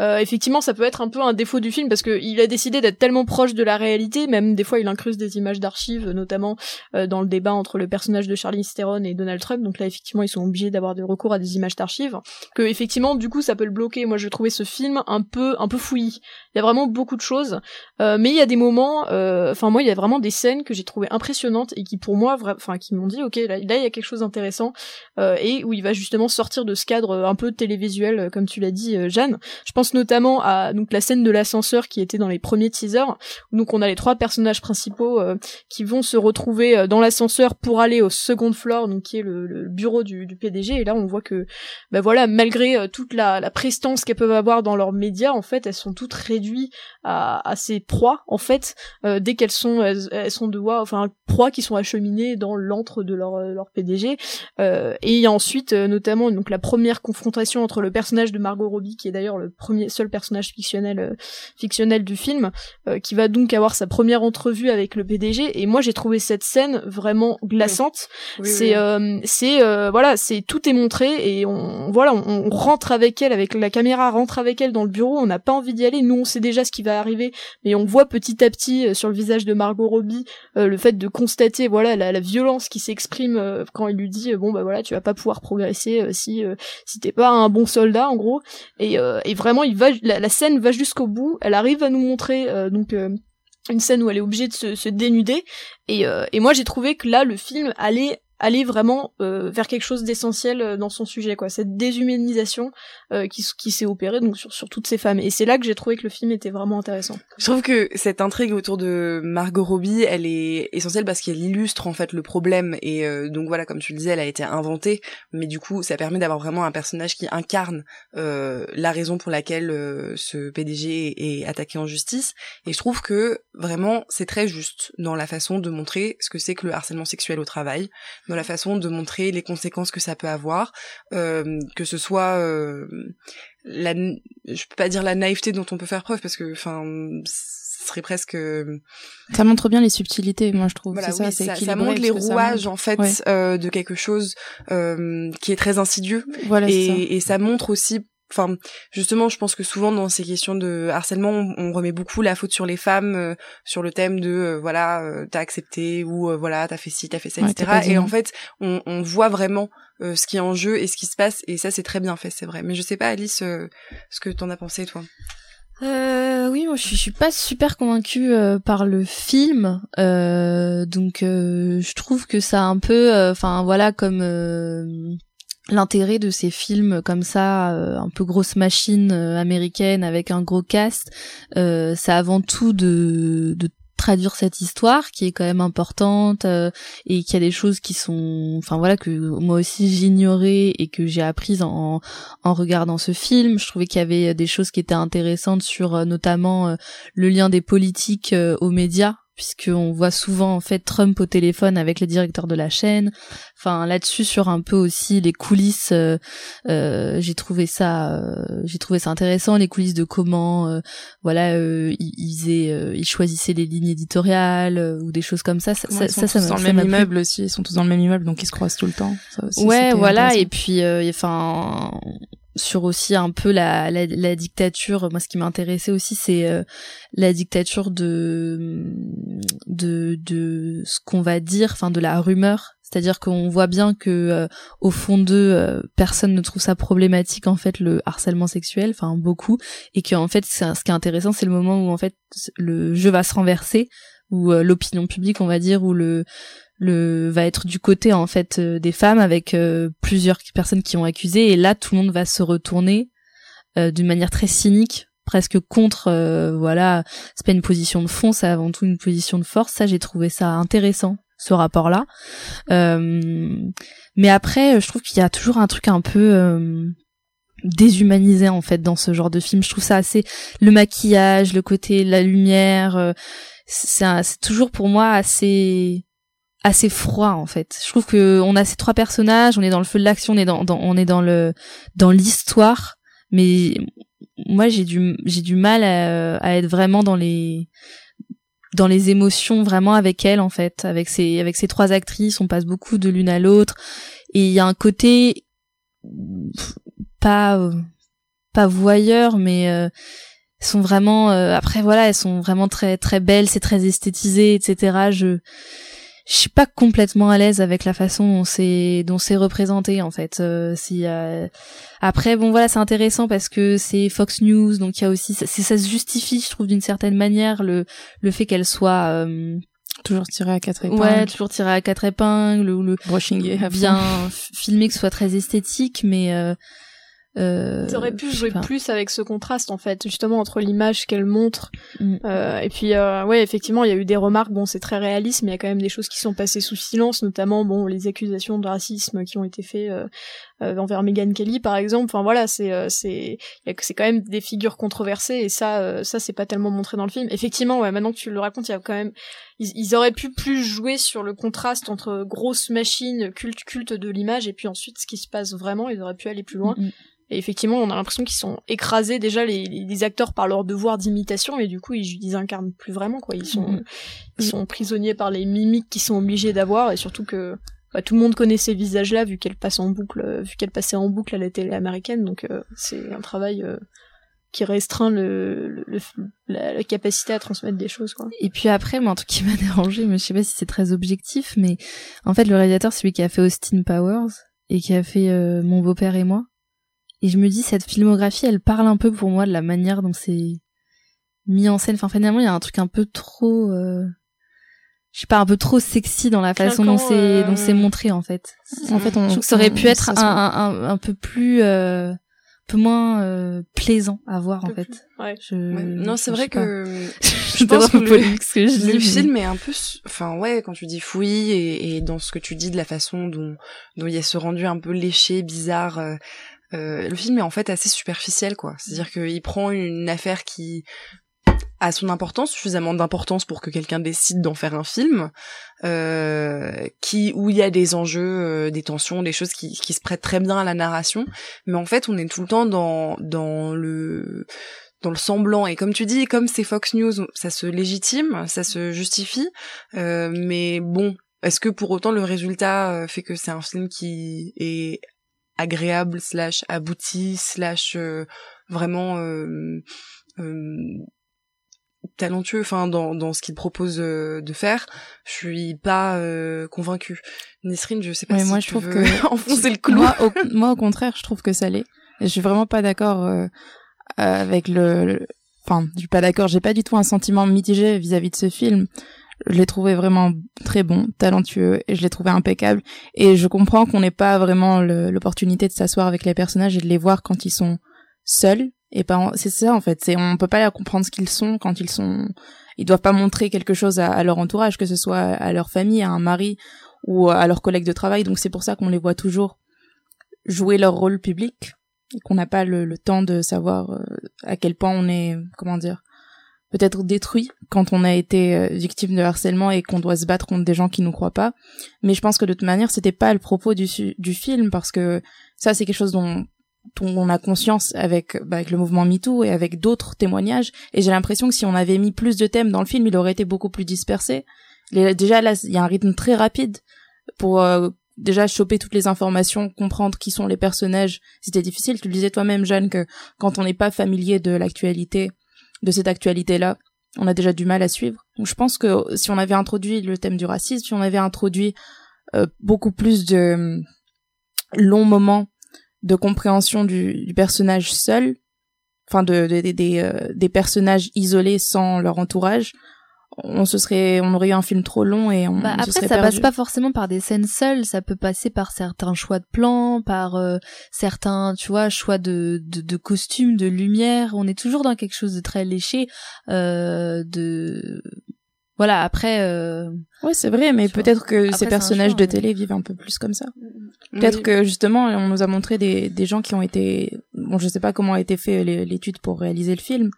Euh, effectivement, ça peut être un peu un défaut du film parce que il a décidé d'être tellement proche de la réalité, même des fois il incruse des images d'archives, notamment euh, dans le débat entre le personnage de Charlize Theron et Donald Trump. Donc là, effectivement, ils sont obligés d'avoir de recours à des images d'archives. Que effectivement, du coup, ça peut le bloquer. Moi, je trouvais ce film un peu un peu fouillis. Il y a vraiment beaucoup de choses, euh, mais il y a des moments. euh, Enfin, moi, il y a vraiment des scènes que j'ai trouvées impressionnantes et qui, pour moi, enfin, qui m'ont dit, ok, là, là, il y a quelque chose d'intéressant euh, et où il va justement sortir de ce cadre euh, un peu télévisuel, comme tu l'as dit, Jeanne. Je pense notamment à donc la scène de l'ascenseur qui était dans les premiers teasers. Donc, on a les trois personnages principaux euh, qui vont se retrouver euh, dans l'ascenseur pour aller au second floor, donc qui est le, bureau du, PDG. Et là, on voit que, ben voilà, malgré euh, toute la, prestance qu'elles peuvent avoir dans leurs médias, en fait, elles sont toutes réduites à, à ces proies, en fait, dès qu'elles sont, elles, sont de voix, enfin, proies qui sont acheminées dans l'antre de leur, leur PDG. Et il y a ensuite, notamment, donc la première confrontation entre le personnage de Margot Robbie, qui est d'ailleurs le premier seul personnage fictionnel, euh, fictionnel du film, euh, qui va donc avoir sa première entrevue avec le PDG. Et moi, j'ai trouvé cette scène vraiment glaçante. Oui, c'est, oui. euh, c'est, voilà, c'est tout est montré et on, voilà, on, on rentre avec elle, avec la caméra rentre avec elle dans le bureau. On n'a pas envie d'y aller. Nous, on sait déjà ce qui va arriver, mais on voit petit à petit sur le visage de Margot Robbie le fait de constater, voilà, la, la violence qui s'exprime quand il lui dit, bon bah voilà, tu vas pas pouvoir progresser si si t'es pas un bon soldat, en gros. Et, et vraiment, la, scène va jusqu'au bout. Elle arrive à nous montrer euh, donc. euh, une scène où elle est obligée de se, dénuder euh, et moi j'ai trouvé que là le film allait aller vraiment euh, vers quelque chose d'essentiel euh, dans son sujet quoi. Cette déshumanisation euh, qui, qui s'est opérée donc sur, sur toutes ces femmes. Et c'est là que j'ai trouvé que le film était vraiment intéressant. Je trouve que cette intrigue autour de Margot Robbie, elle est essentielle parce qu'elle illustre en fait le problème. Et euh, donc voilà, comme tu le disais, elle a été inventée, mais du coup, ça permet d'avoir vraiment un personnage qui incarne la raison pour laquelle ce PDG est attaqué en justice. Et je trouve que vraiment, c'est très juste dans la façon de montrer ce que c'est que le harcèlement sexuel au travail. Dans la façon de montrer les conséquences que ça peut avoir, euh, que ce soit euh, la, je peux pas dire la naïveté dont on peut faire preuve parce que, enfin, ce serait presque. Ça montre bien les subtilités, moi je trouve. Voilà, ça, oui, ça, ça montre les rouages montre- en fait Ouais. euh, de quelque chose euh, qui est très insidieux Voilà, et, et ça montre aussi enfin justement je pense que souvent dans ces questions de harcèlement on, on remet beaucoup la faute sur les femmes euh, sur le thème de euh, voilà euh, t'as accepté ou euh, voilà t'as fait ci t'as fait ça Ouais, etc et en fait on, on voit vraiment euh, ce qui est en jeu et ce qui se passe et ça c'est très bien fait c'est vrai. Mais je sais pas Alice euh, ce que t'en as pensé toi. Euh, oui, moi je suis, je suis pas super convaincue euh, par le film, euh, donc euh, je trouve que ça a un peu, euh, enfin voilà, comme euh, l'intérêt de ces films comme ça, euh, un peu grosse machine euh, américaine avec un gros cast, euh, c'est avant tout de, de traduire cette histoire qui est quand même importante euh, et qu'il y a des choses qui sont enfin voilà que moi aussi j'ignorais et que j'ai apprises en, en regardant ce film. Je trouvais qu'il y avait des choses qui étaient intéressantes sur euh, notamment le lien des politiques aux médias puisqu'on voit souvent en fait Trump au téléphone avec les directeurs de la chaîne. Enfin là-dessus sur un peu aussi les coulisses euh, euh, j'ai trouvé ça euh, j'ai trouvé ça intéressant les coulisses de comment euh, voilà euh, ils, ils faisaient, euh, ils choisissaient les lignes éditoriales euh, ou des choses comme ça. Ça ça, ils sont ça, tous dans le même immeuble aussi, ils sont tous dans le même immeuble, donc ils se croisent tout le temps. Ça aussi, ouais voilà et puis euh, enfin sur aussi un peu la, la, la dictature. Moi ce qui m'a intéressé aussi c'est euh, la dictature de de de ce qu'on va dire enfin de la rumeur. C'est-à-dire qu'on voit bien que euh, au fond d'eux euh, personne ne trouve ça problématique en fait le harcèlement sexuel enfin beaucoup. Et que en fait ce qui est intéressant c'est le moment où en fait le jeu va se renverser où euh, l'opinion publique on va dire où le le va être du côté en fait euh, des femmes avec euh, plusieurs personnes qui ont accusé. Et là tout le monde va se retourner euh, d'une manière très cynique presque contre euh, voilà c'est pas une position de fond c'est avant tout une position de force. Ça j'ai trouvé ça intéressant ce rapport là mais après je trouve qu'il y a toujours un truc un peu euh, déshumanisé en fait dans ce genre de film. Je trouve ça assez le maquillage le côté la lumière c'est toujours pour moi assez assez froid en fait. Je trouve que on a ces trois personnages, on est dans le feu de l'action, on est dans, dans- on est dans le dans l'histoire, mais moi j'ai du j'ai du mal à, à être vraiment dans les dans les émotions vraiment avec elle en fait, avec ces avec ces trois actrices, on passe beaucoup de l'une à l'autre. Et il y a un côté pas pas voyeur mais euh, sont vraiment euh, après voilà elles sont vraiment très très belles c'est très esthétisé etc je je suis pas complètement à l'aise avec la façon dont c'est dont c'est représenté en fait euh, si euh, après bon voilà c'est intéressant parce que c'est Fox News donc il y a aussi ça, ça se justifie je trouve d'une certaine manière le le fait qu'elle soit euh, toujours tirée à quatre épingles. ouais toujours tirée à quatre épingles ou le Brushing bien filmé que ce soit très esthétique mais euh, T'aurais pu jouer plus avec ce contraste en fait, justement entre l'image qu'elle montre Mm. euh, et puis euh, ouais effectivement il y a eu des remarques bon c'est très réaliste mais il y a quand même des choses qui sont passées sous silence notamment bon les accusations de racisme qui ont été faites euh, envers Meghan Kelly par exemple. Enfin voilà c'est euh, c'est quand même des figures controversées et ça euh, ça c'est pas tellement montré dans le film. Effectivement ouais maintenant que tu le racontes il y a quand même ils, ils auraient pu plus jouer sur le contraste entre grosse machine culte culte de l'image et puis ensuite ce qui se passe vraiment ils auraient pu aller plus loin. Mm, et effectivement, on a l'impression qu'ils sont écrasés déjà les, acteurs par leur devoir d'imitation et du coup ils, ils incarnent plus vraiment quoi. Ils sont ils sont prisonniers par les mimiques qu'ils sont obligés d'avoir et surtout que bah, tout le monde connaît ces visages-là vu qu'elles passent en boucle, euh, vu qu'elles passaient en boucle à la télé américaine. Donc euh, c'est un travail euh, qui restreint la, capacité à transmettre des choses. Et puis après, moi, un truc qui m'a dérangé, mais je sais pas si c'est très objectif, mais en fait, le réalisateur, c'est celui qui a fait Austin Powers et qui a fait Mon beau-père et moi. Et je me dis, cette filmographie, elle parle un peu pour moi de la manière dont c'est mis en scène. Enfin, finalement, il y a un truc un peu trop, je sais pas, un peu trop sexy dans la façon dont c'est euh, dont c'est montré en fait. En fait, on, Je trouve que ça aurait pu on- être un, un, un, un peu plus, euh, un peu moins euh, plaisant à voir en fait. plus- ouais. Je, Ouais. Non, c'est vrai que je pense que que le- que je dis. le mais- film est un peu, enfin ouais, quand tu dis fouillis et, et dans ce que tu dis de la façon dont dont il y a ce rendu un peu léché, bizarre. euh, euh, le film est en fait assez superficiel quoi. C'est-à-dire qu'il prend une affaire qui a son importance, suffisamment d'importance pour que quelqu'un décide d'en faire un film, euh, qui où il y a des enjeux, euh, des tensions, des choses qui, qui se prêtent très bien à la narration, mais en fait on est tout le temps dans dans le dans le semblant. Et comme tu dis comme c'est Fox News ça se légitime ça se justifie. Euh, mais bon est-ce que pour autant le résultat euh, fait que c'est un film qui est agréable slash abouti slash euh, vraiment talentueux enfin dans, dans ce qu'il propose de faire je suis pas convaincue Nisrine je sais pas si moi tu je trouve veux que enfoncer le clou moi au, moi au contraire je trouve que ça l'est je suis vraiment pas d'accord avec le, enfin, je suis pas d'accord, j'ai pas du tout un sentiment mitigé vis-à-vis de ce film. Je l'ai trouvé vraiment très bon, talentueux, et je l'ai trouvé impeccable. Et je comprends qu'on n'ait pas vraiment l'opportunité de s'asseoir avec les personnages et de les voir quand ils sont seuls. Et pas, c'est ça en fait. C'est on peut pas comprendre ce qu'ils sont quand ils sont. Ils doivent pas montrer quelque chose à, leur entourage, que ce soit à leur famille, à un mari ou à leurs collègues de travail. Donc c'est pour ça qu'on les voit toujours jouer leur rôle public et qu'on n'a pas le, temps de savoir euh, à quel point on est, comment dire, peut-être détruit quand on a été euh, victime de harcèlement et qu'on doit se battre contre des gens qui nous croient pas. Mais je pense que de toute manière, c'était pas le propos du, du film parce que ça, c'est quelque chose dont, on a conscience avec, bah, avec le mouvement MeToo et avec d'autres témoignages. Et j'ai l'impression que si on avait mis plus de thèmes dans le film, il aurait été beaucoup plus dispersé. déjà là, il y a un rythme très rapide pour euh, déjà choper toutes les informations, comprendre qui sont les personnages, c'était difficile. Tu le disais toi-même, Jeanne, que quand on n'est pas familier de l'actualité, de cette actualité-là, on a déjà du mal à suivre. Donc je pense que si on avait introduit le thème du racisme, si on avait introduit euh, beaucoup plus de euh, longs moments de compréhension du, du personnage seul, enfin de, des, euh, des personnages isolés sans leur entourage, on se serait on aurait eu un film trop long et on bah, après ça passe pas forcément par des scènes seules ça peut passer par certains choix de plans par euh, certains tu vois choix de, de, de costumes de lumière. On est toujours dans quelque chose de très léché euh, de voilà après euh... ouais c'est vrai mais peut-être que ces personnages de télé vivent un peu plus comme ça. Peut-être que justement on nous a montré des, des gens qui ont été bon je sais pas comment a été fait l'étude pour réaliser le film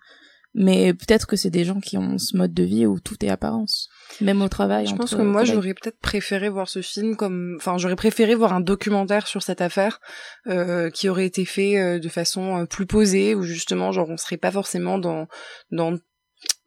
mais peut-être que c'est des gens qui ont ce mode de vie où tout est apparence. Même au travail je pense que moi j'aurais peut-être préféré voir ce film comme enfin j'aurais préféré voir un documentaire sur cette affaire euh, qui aurait été fait euh, de façon euh, plus posée où justement genre on serait pas forcément dans dans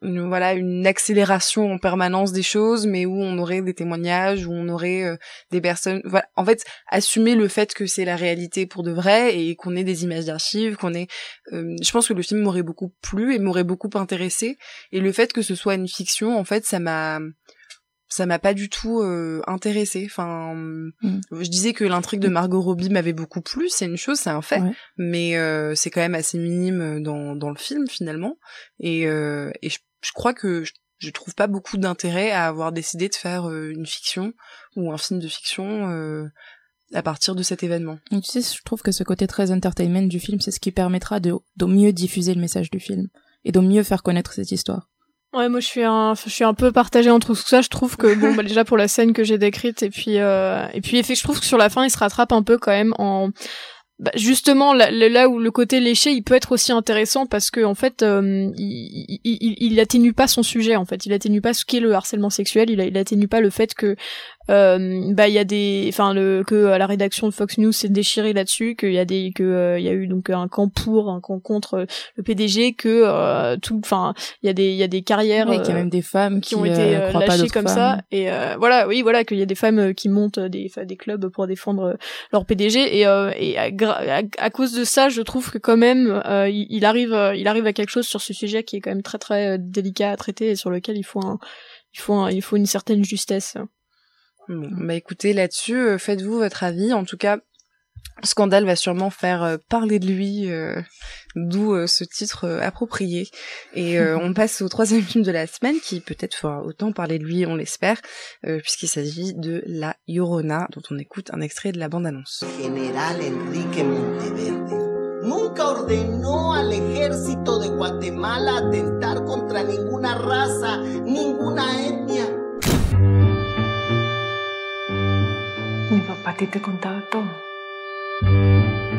une, voilà une accélération en permanence des choses mais où on aurait des témoignages où on aurait euh, des personnes voilà en fait assumer le fait que c'est la réalité pour de vrai et qu'on ait des images d'archives qu'on ait euh, je pense que le film m'aurait beaucoup plu et m'aurait beaucoup intéressé et le fait que ce soit une fiction en fait ça m'a ça m'a pas du tout euh, intéressé. Enfin, mm. je disais que l'intrigue de Margot Robbie m'avait beaucoup plu, c'est une chose, c'est un fait, mais euh, c'est quand même assez minime dans, dans le film finalement. Et, euh, et je, je, crois que je, je trouve pas beaucoup d'intérêt à avoir décidé de faire euh, une fiction ou un film de fiction euh, à partir de cet événement. Et tu sais, je trouve que ce côté très entertainment du film, c'est ce qui permettra de, de mieux diffuser le message du film et de mieux faire connaître cette histoire. Ouais, moi je suis un, je suis un peu partagée entre tout ça. Je trouve que bon, bah, déjà pour la scène que j'ai décrite et puis euh, et puis je trouve que sur la fin il se rattrape un peu quand même en bah, justement là, où le côté léché il peut être aussi intéressant parce que en fait euh, il, il, il, atténue pas son sujet en fait. Il atténue pas ce qu'est le harcèlement sexuel il, il atténue pas le fait que euh, bah il y a des enfin le que la rédaction de Fox News s'est déchirée là-dessus qu'il y a des que euh, il y a eu donc un camp pour un camp contre le PDG que euh, tout enfin il y a des il y a des carrières oui, qu'il y a même des femmes qui, ont été lâchées comme ça. et voilà oui voilà qu'il y a des femmes qui montent des des clubs pour défendre leur PDG et et à, à, cause de ça je trouve que quand même il, il, arrive il arrive à quelque chose sur ce sujet qui est quand même très très délicat à traiter et sur lequel il faut un il faut un, il faut une certaine justesse bah écoutez, là-dessus, euh, faites-vous votre avis. En tout cas, Scandale va sûrement faire euh, parler de lui, euh, d'où ce titre approprié. Et on passe au troisième film de la semaine, qui peut-être fera autant parler de lui, on l'espère, puisqu'il s'agit de La Llorona, dont on écoute un extrait de la bande-annonce. General Enrique Monteverde nunca ordenó al ejército de Guatemala atentar contra ninguna raza, ninguna etnia. Papá a ti te contaba todo.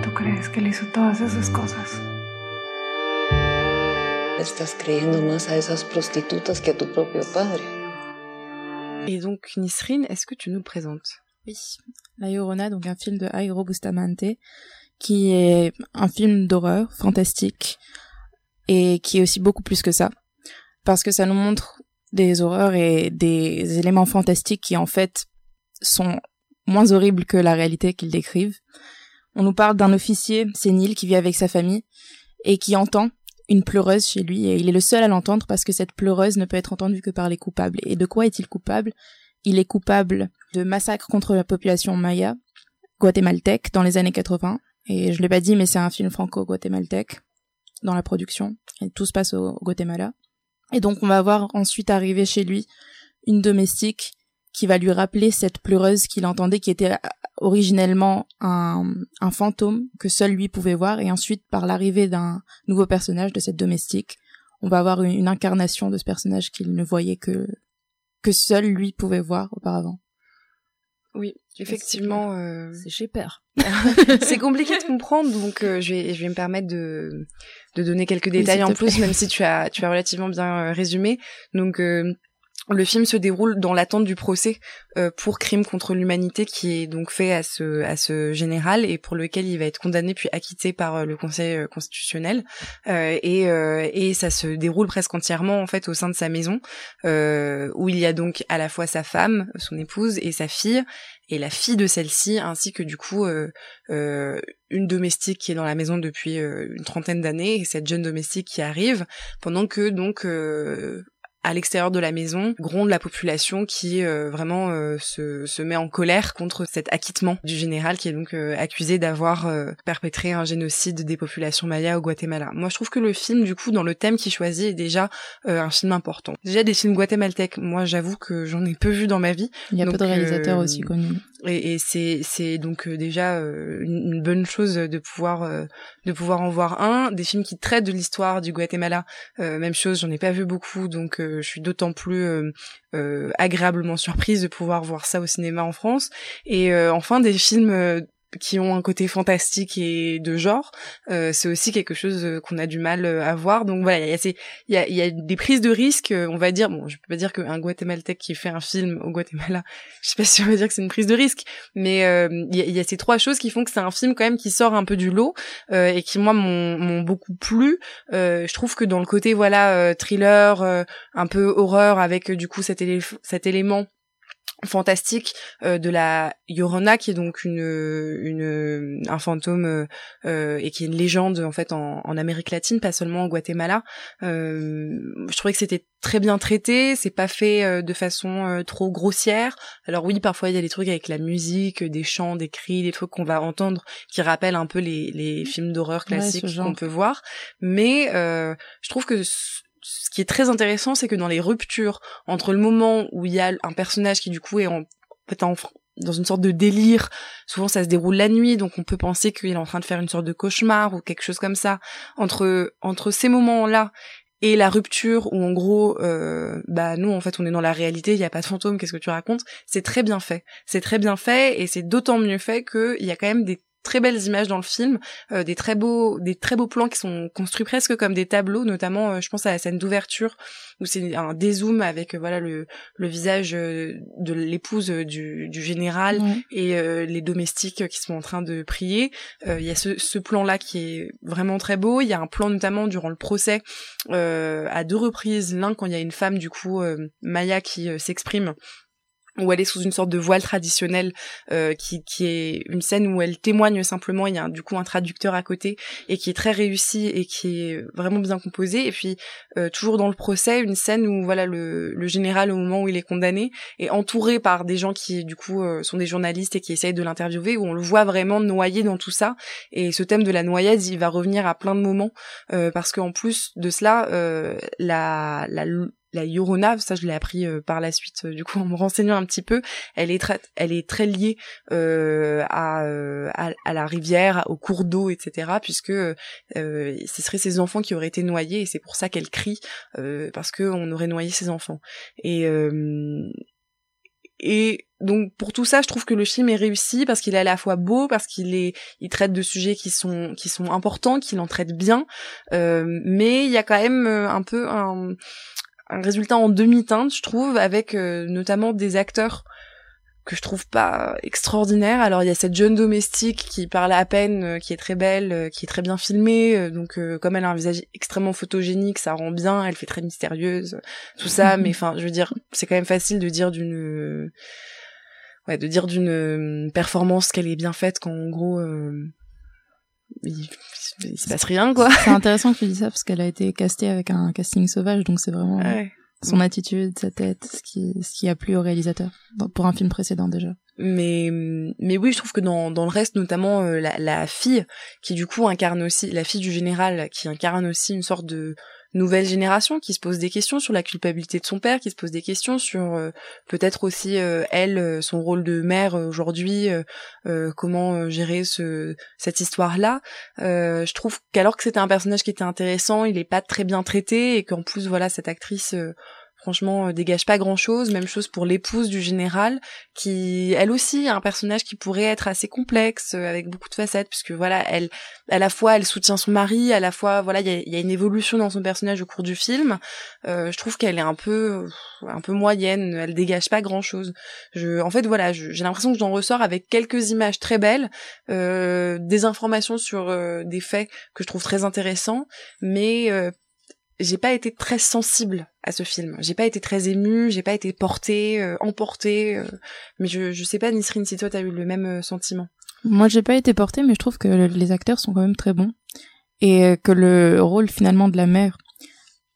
¿Tú crees que él hizo todas esas cosas? estás creyendo más a esas prostitutas que a tu propio padre. Et donc, Nisrine, est-ce que tu nous présentes? Oui, La Llorona, donc un film de Jairo Bustamante, qui est un film d'horreur fantastique et qui est aussi beaucoup plus que ça, parce que ça nous montre des horreurs et des éléments fantastiques qui en fait sont moins horribles que la réalité qu'ils décrivent. On nous parle d'un officier sénile qui vit avec sa famille et qui entend une pleureuse chez lui et il est le seul à l'entendre parce que cette pleureuse ne peut être entendue que par les coupables. Et de quoi est-il coupable? Il est coupable de massacre contre la population maya guatémaltèque dans les années 80. Et je l'ai pas dit, mais c'est un film franco-guatémaltèque dans la production. Et tout se passe au Guatemala. Et donc on va voir ensuite arriver chez lui une domestique qui va lui rappeler cette pleureuse qu'il entendait, qui était originellement un, un fantôme que seul lui pouvait voir, et ensuite par l'arrivée d'un nouveau personnage de cette domestique, on va avoir une, une incarnation de ce personnage qu'il ne voyait que que seul lui pouvait voir auparavant. Oui, effectivement. Euh... C'est chez père. c'est compliqué de comprendre, donc euh, je, vais, je vais me permettre de, de donner quelques détails Oui, en plus, même si tu as, tu as relativement bien euh, résumé. Donc, euh, le film se déroule dans l'attente du procès euh, pour crime contre l'humanité qui est donc fait à ce à ce général et pour lequel il va être condamné puis acquitté par euh, le Conseil euh, constitutionnel. Euh, et euh, et ça se déroule presque entièrement en fait au sein de sa maison euh, où il y a donc à la fois sa femme, son épouse et sa fille et la fille de celle-ci ainsi que du coup une domestique qui est dans la maison depuis une trentaine d'années et cette jeune domestique qui arrive pendant que donc à l'extérieur de la maison gronde la population qui euh, vraiment euh, se, se met en colère contre cet acquittement du général qui est donc euh, accusé d'avoir euh, perpétré un génocide des populations mayas au Guatemala. Moi je trouve que le film du coup dans le thème qu'il choisit est déjà euh, un film important. Déjà des films guatémaltèques, moi j'avoue que j'en ai peu vu dans ma vie. Il y a Donc, peu de réalisateurs euh, aussi connus. Et, et c'est donc euh, déjà euh, une, bonne chose de pouvoir euh, de pouvoir en voir un. Des films qui traitent de l'histoire du Guatemala même chose j'en ai pas vu beaucoup donc je suis d'autant plus agréablement surprise de pouvoir voir ça au cinéma en France. Et enfin des films qui ont un côté fantastique et de genre, euh, c'est aussi quelque chose euh, qu'on a du mal euh, à voir. Donc voilà, il y a, il y a, y a des prises de risques, euh, on va dire. Bon, je peux pas dire qu'un Guatémaltèque qui fait un film au Guatemala, je sais pas si on va dire que c'est une prise de risque, mais euh, il y, a, y a ces trois choses qui font que c'est un film quand même qui sort un peu du lot euh, et qui moi m'ont beaucoup plu. Je trouve que dans le côté voilà thriller, un peu horreur avec du coup cet, cet élément fantastique euh, de la Llorona qui est donc une une un fantôme euh, euh, et qui est une légende en fait en, en Amérique latine pas seulement au Guatemala. Euh, je trouvais que c'était très bien traité c'est pas fait euh, de façon euh, trop grossière. Alors oui parfois il y a des trucs avec la musique des chants des cris des trucs qu'on va entendre qui rappellent un peu les les films d'horreur classiques qu'on peut voir. Mais euh, je trouve que ce qui est très intéressant, c'est que dans les ruptures entre le moment où il y a un personnage qui du coup est en, en dans une sorte de délire, souvent ça se déroule la nuit, donc on peut penser qu'il est en train de faire une sorte de cauchemar ou quelque chose comme ça. Entre ces moments-là et la rupture où en gros, euh, bah nous en fait on est dans la réalité, il y a pas de fantôme, qu'est-ce que tu racontes? C'est très bien fait, c'est très bien fait et c'est d'autant mieux fait que il y a quand même des très belles images dans le film, euh, des très beaux des très beaux plans qui sont construits presque comme des tableaux, notamment euh, je pense à la scène d'ouverture où c'est un dézoom avec euh, voilà le le visage euh, de l'épouse du du général et euh, les domestiques qui sont en train de prier. Euh, Il y a ce, ce plan-là qui est vraiment très beau. Il y a un plan notamment durant le procès euh, à deux reprises. L'un quand il y a une femme du coup Maya qui s'exprime où elle est sous une sorte de voile traditionnel euh, qui, qui est une scène où elle témoigne simplement, il y a du coup un traducteur à côté et qui est très réussi et qui est vraiment bien composé. Et puis euh, toujours dans le procès une scène où voilà le, général au moment où il est condamné est entouré par des gens qui du coup euh, sont des journalistes et qui essayent de l'interviewer où on le voit vraiment noyé dans tout ça. Et ce thème de la noyade il va revenir à plein de moments euh, parce qu'en plus de cela la, la la Llorona, ça je l'ai appris euh, par la suite euh, du coup en me renseignant un petit peu, elle est très elle est très liée euh, à, à la rivière, au cours d'eau, etc. Puisque ce seraient ses enfants qui auraient été noyés et c'est pour ça qu'elle crie parce que on aurait noyé ses enfants. Et et donc pour tout ça, je trouve que le film est réussi parce qu'il est à la fois beau, parce qu'il est, il traite de sujets qui sont qui sont importants, qu'il en traite bien, mais il y a quand même un peu un, un résultat en demi-teinte, je trouve, avec euh, notamment des acteurs que je trouve pas extraordinaire. Alors il y a cette jeune domestique qui parle à peine, euh, qui est très belle, euh, qui est très bien filmée. euh, donc euh, comme elle a un visage extrêmement photogénique, ça rend bien. Elle fait très mystérieuse, tout ça. mais enfin, je veux dire, c'est quand même facile de dire d'une, ouais, de dire d'une performance qu'elle est bien faite quand en gros. Il, il se passe rien quoi. C'est intéressant que tu dis ça parce qu'elle a été castée avec un casting sauvage, donc c'est vraiment Ouais. son attitude, sa tête, ce qui, ce qui a plu au réalisateur pour un film précédent déjà. mais mais oui je trouve que dans dans le reste notamment euh, la, la fille qui du coup incarne aussi la fille du général qui incarne aussi une sorte de nouvelle génération qui se pose des questions sur la culpabilité de son père qui se pose des questions sur euh, peut-être aussi euh, elle euh, son rôle de mère aujourd'hui comment gérer ce cette histoire là je trouve qu'alors que c'était un personnage qui était intéressant il est pas très bien traité et qu'en plus voilà cette actrice franchement euh, dégage pas grand chose même chose pour l'épouse du général qui elle aussi a un personnage qui pourrait être assez complexe euh, avec beaucoup de facettes puisque voilà elle à la fois elle soutient son mari à la fois voilà il y a, y a une évolution dans son personnage au cours du film. Euh, je trouve qu'elle est un peu un peu moyenne. Elle dégage pas grand chose je en fait voilà j'ai l'impression que j'en ressors avec quelques images très belles euh, des informations sur euh, des faits que je trouve très intéressants mais euh, j'ai pas été très sensible à ce film. J'ai pas été très émue, j'ai pas été portée, euh, emportée. euh, mais je, je sais pas, Nisrine, si toi t'as eu le même euh, sentiment. Moi, j'ai pas été portée, mais je trouve que le- les acteurs sont quand même très bons et que le rôle finalement de la mère,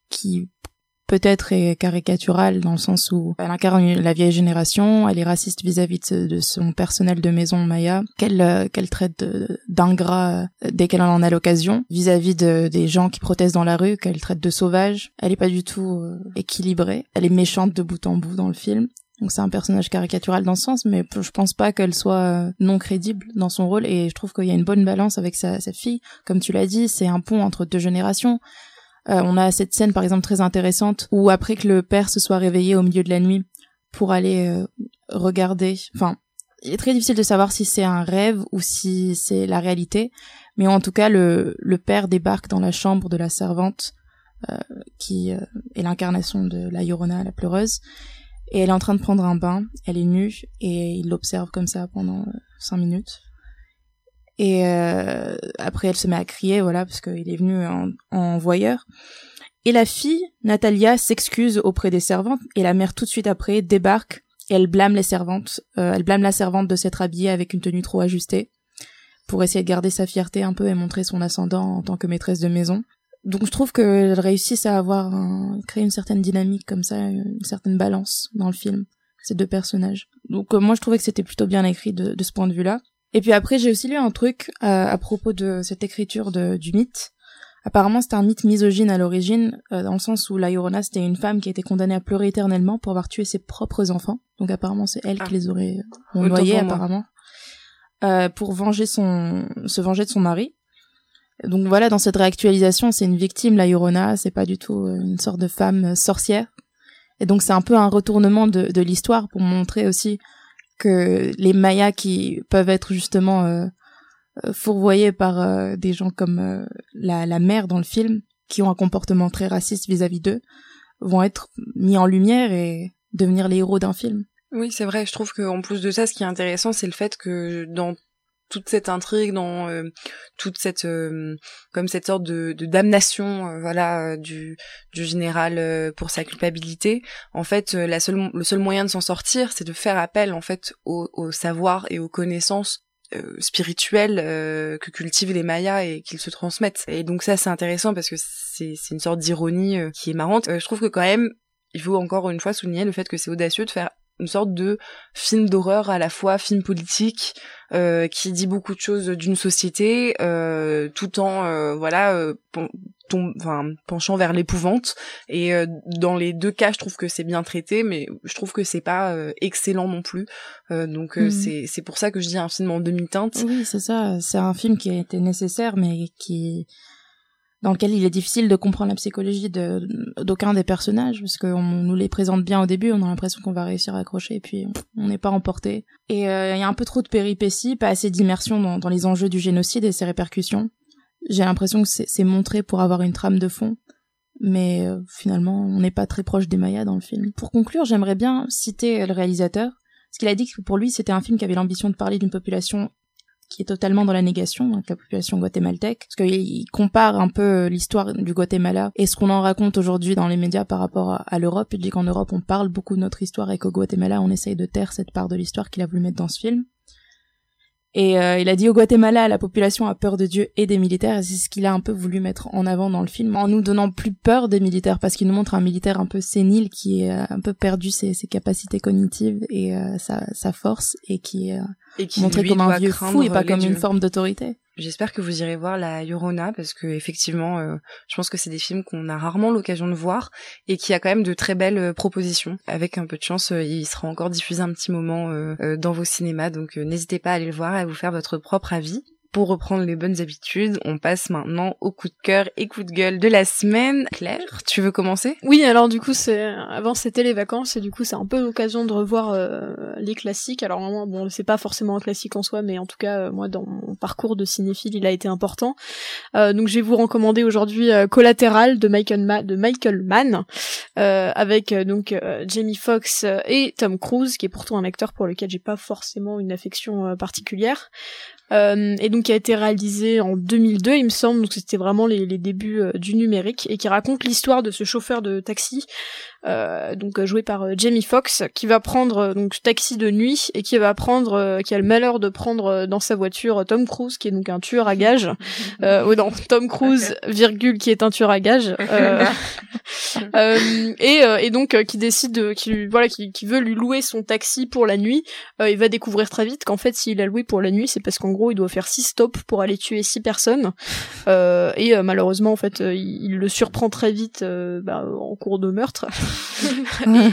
qui peut-être est caricatural dans le sens où elle incarne la vieille génération, elle est raciste vis-à-vis de, son personnel de maison Maya, qu'elle euh, traite d'ingrats euh, dès qu'elle en a l'occasion, vis-à-vis de, des gens qui protestent dans la rue, qu'elle traite de sauvages. Elle est pas du tout euh, équilibrée, elle est méchante de bout en bout dans le film. Donc c'est un personnage caricatural dans ce sens, mais je pense pas qu'elle soit non crédible dans son rôle et je trouve qu'il y a une bonne balance avec sa fille. Comme tu l'as dit, c'est un pont entre deux générations. Euh, on a cette scène par exemple très intéressante où après que le père se soit réveillé au milieu de la nuit pour aller euh, regarder, enfin, il est très difficile de savoir si c'est un rêve ou si c'est la réalité, mais en tout cas le, le père débarque dans la chambre de la servante euh, qui euh, est l'incarnation de la Yorona, la pleureuse, et elle est en train de prendre un bain, elle est nue et il l'observe comme ça pendant euh, cinq minutes. Et euh, après, elle se met à crier, voilà, parce qu'il est venu en, en voyeur. Et la fille, Natalia, s'excuse auprès des servantes, et la mère tout de suite après débarque, et elle blâme les servantes. Euh, elle blâme la servante de s'être habillée avec une tenue trop ajustée, pour essayer de garder sa fierté un peu et montrer son ascendant en tant que maîtresse de maison. Donc je trouve qu'elle réussissent à avoir un, créer une certaine dynamique comme ça, une certaine balance dans le film, ces deux personnages. Donc euh, moi je trouvais que c'était plutôt bien écrit de, de ce point de vue-là. Et puis après, j'ai aussi lu un truc euh, à propos de cette écriture de, du mythe. Apparemment, c'était un mythe misogyne à l'origine, euh, dans le sens où la Llorona, c'était une femme qui a été condamnée à pleurer éternellement pour avoir tué ses propres enfants. Donc apparemment, c'est elle qui les aurait euh, noyés, apparemment, euh, pour venger son, se venger de son mari. Donc voilà, dans cette réactualisation, c'est une victime, la Llorona, c'est pas du tout euh, une sorte de femme euh, sorcière. Et donc c'est un peu un retournement de, de l'histoire pour montrer aussi que les Mayas qui peuvent être justement euh, euh, fourvoyés par euh, des gens comme euh, la, la mère dans le film, qui ont un comportement très raciste vis-à-vis d'eux, vont être mis en lumière et devenir les héros d'un film. Oui, c'est vrai. Je trouve qu'en plus de ça, ce qui est intéressant, c'est le fait que dans toute cette intrigue, dans euh, toute cette euh, comme cette sorte de, de damnation, euh, voilà, euh, du du général euh, pour sa culpabilité. En fait, la seule le seul moyen de s'en sortir, c'est de faire appel en fait au, au savoir et aux connaissances spirituelles que cultivent les Mayas et qu'ils se transmettent. Et donc ça, c'est intéressant parce que c'est une sorte d'ironie qui est marrante. Je trouve que quand même, il faut encore une fois souligner le fait que c'est audacieux de faire une sorte de film d'horreur à la fois film politique euh, qui dit beaucoup de choses d'une société euh, tout en euh, voilà euh, pen- enfin, penchant vers l'épouvante et euh, dans les deux cas je trouve que c'est bien traité mais je trouve que c'est pas euh, excellent non plus Euh, donc euh, Mhm. c'est c'est pour ça que je dis un film en demi-teinte Oui, c'est ça. C'est un film qui a été nécessaire, mais qui dans lequel il est difficile de comprendre la psychologie d'aucun des personnages parce qu'on nous les présente bien au début, on a l'impression qu'on va réussir à accrocher et puis on n'est pas emporté. Et euh, il y a un peu trop de péripéties, pas assez d'immersion dans, dans les enjeux du génocide et ses répercussions. J'ai l'impression que c'est montré pour avoir une trame de fond mais euh, finalement on n'est pas très proche des Mayas dans le film. Pour conclure, j'aimerais bien citer le réalisateur, parce qu'il a dit que pour lui c'était un film qui avait l'ambition de parler d'une population qui est totalement dans la négation, donc la population guatémaltèque, parce qu'il compare un peu l'histoire du Guatemala et ce qu'on en raconte aujourd'hui dans les médias par rapport à, à l'Europe. Il dit qu'en Europe on parle beaucoup de notre histoire et qu'au Guatemala on essaye de taire cette part de l'histoire qu'il a voulu mettre dans ce film. Et euh, il a dit au Guatemala, la population a peur de Dieu et des militaires, et c'est ce qu'il a un peu voulu mettre en avant dans le film, en nous donnant plus peur des militaires, parce qu'il nous montre un militaire un peu sénile, qui est euh, un peu perdu ses, ses capacités cognitives et euh, sa, sa, force, et qui est et qui, montré comme un vieux fou et pas comme une forme d'autorité. J'espère que vous irez voir la Llorona parce que effectivement, euh, je pense que c'est des films qu'on a rarement l'occasion de voir et qui a quand même de très belles euh, propositions. Avec un peu de chance, euh, il sera encore diffusé un petit moment dans vos cinémas, donc n'hésitez pas à aller le voir et à vous faire votre propre avis. Pour reprendre les bonnes habitudes, on passe maintenant au coup de cœur et coup de gueule de la semaine. Claire, tu veux commencer? Oui, alors du coup, c'est avant c'était les vacances et du coup c'est un peu l'occasion de revoir euh, les classiques. Alors moi, bon, c'est pas forcément un classique en soi, mais en tout cas, euh, moi dans mon parcours de cinéphile, il a été important. Euh, donc je vais vous recommander aujourd'hui euh, Collatéral de Michael, Ma de Michael Mann, avec donc Jamie Foxx et Tom Cruise, qui est pourtant un acteur pour lequel j'ai pas forcément une affection particulière. Euh, et donc qui a été réalisé en 2002, il me semble, donc c'était vraiment les, débuts euh, du numérique, et qui raconte l'histoire de ce chauffeur de taxi, donc euh, joué par euh, Jamie Foxx, qui va prendre euh, donc taxi de nuit et qui va prendre, euh, qui a le malheur de prendre euh, dans sa voiture euh, Tom Cruise, qui est donc un tueur à gages, euh, oh non, Tom Cruise virgule qui est un tueur à gages, euh, euh, et, euh, et donc euh, qui décide, de, qui voilà, qui, qui veut lui louer son taxi pour la nuit. Euh, il va découvrir très vite qu'en fait, s'il a loué pour la nuit, c'est parce qu'en gros, il doit faire six stops pour aller tuer six personnes. Euh, et euh, malheureusement, en fait, euh, il, il le surprend très vite euh, bah, en cours de meurtre.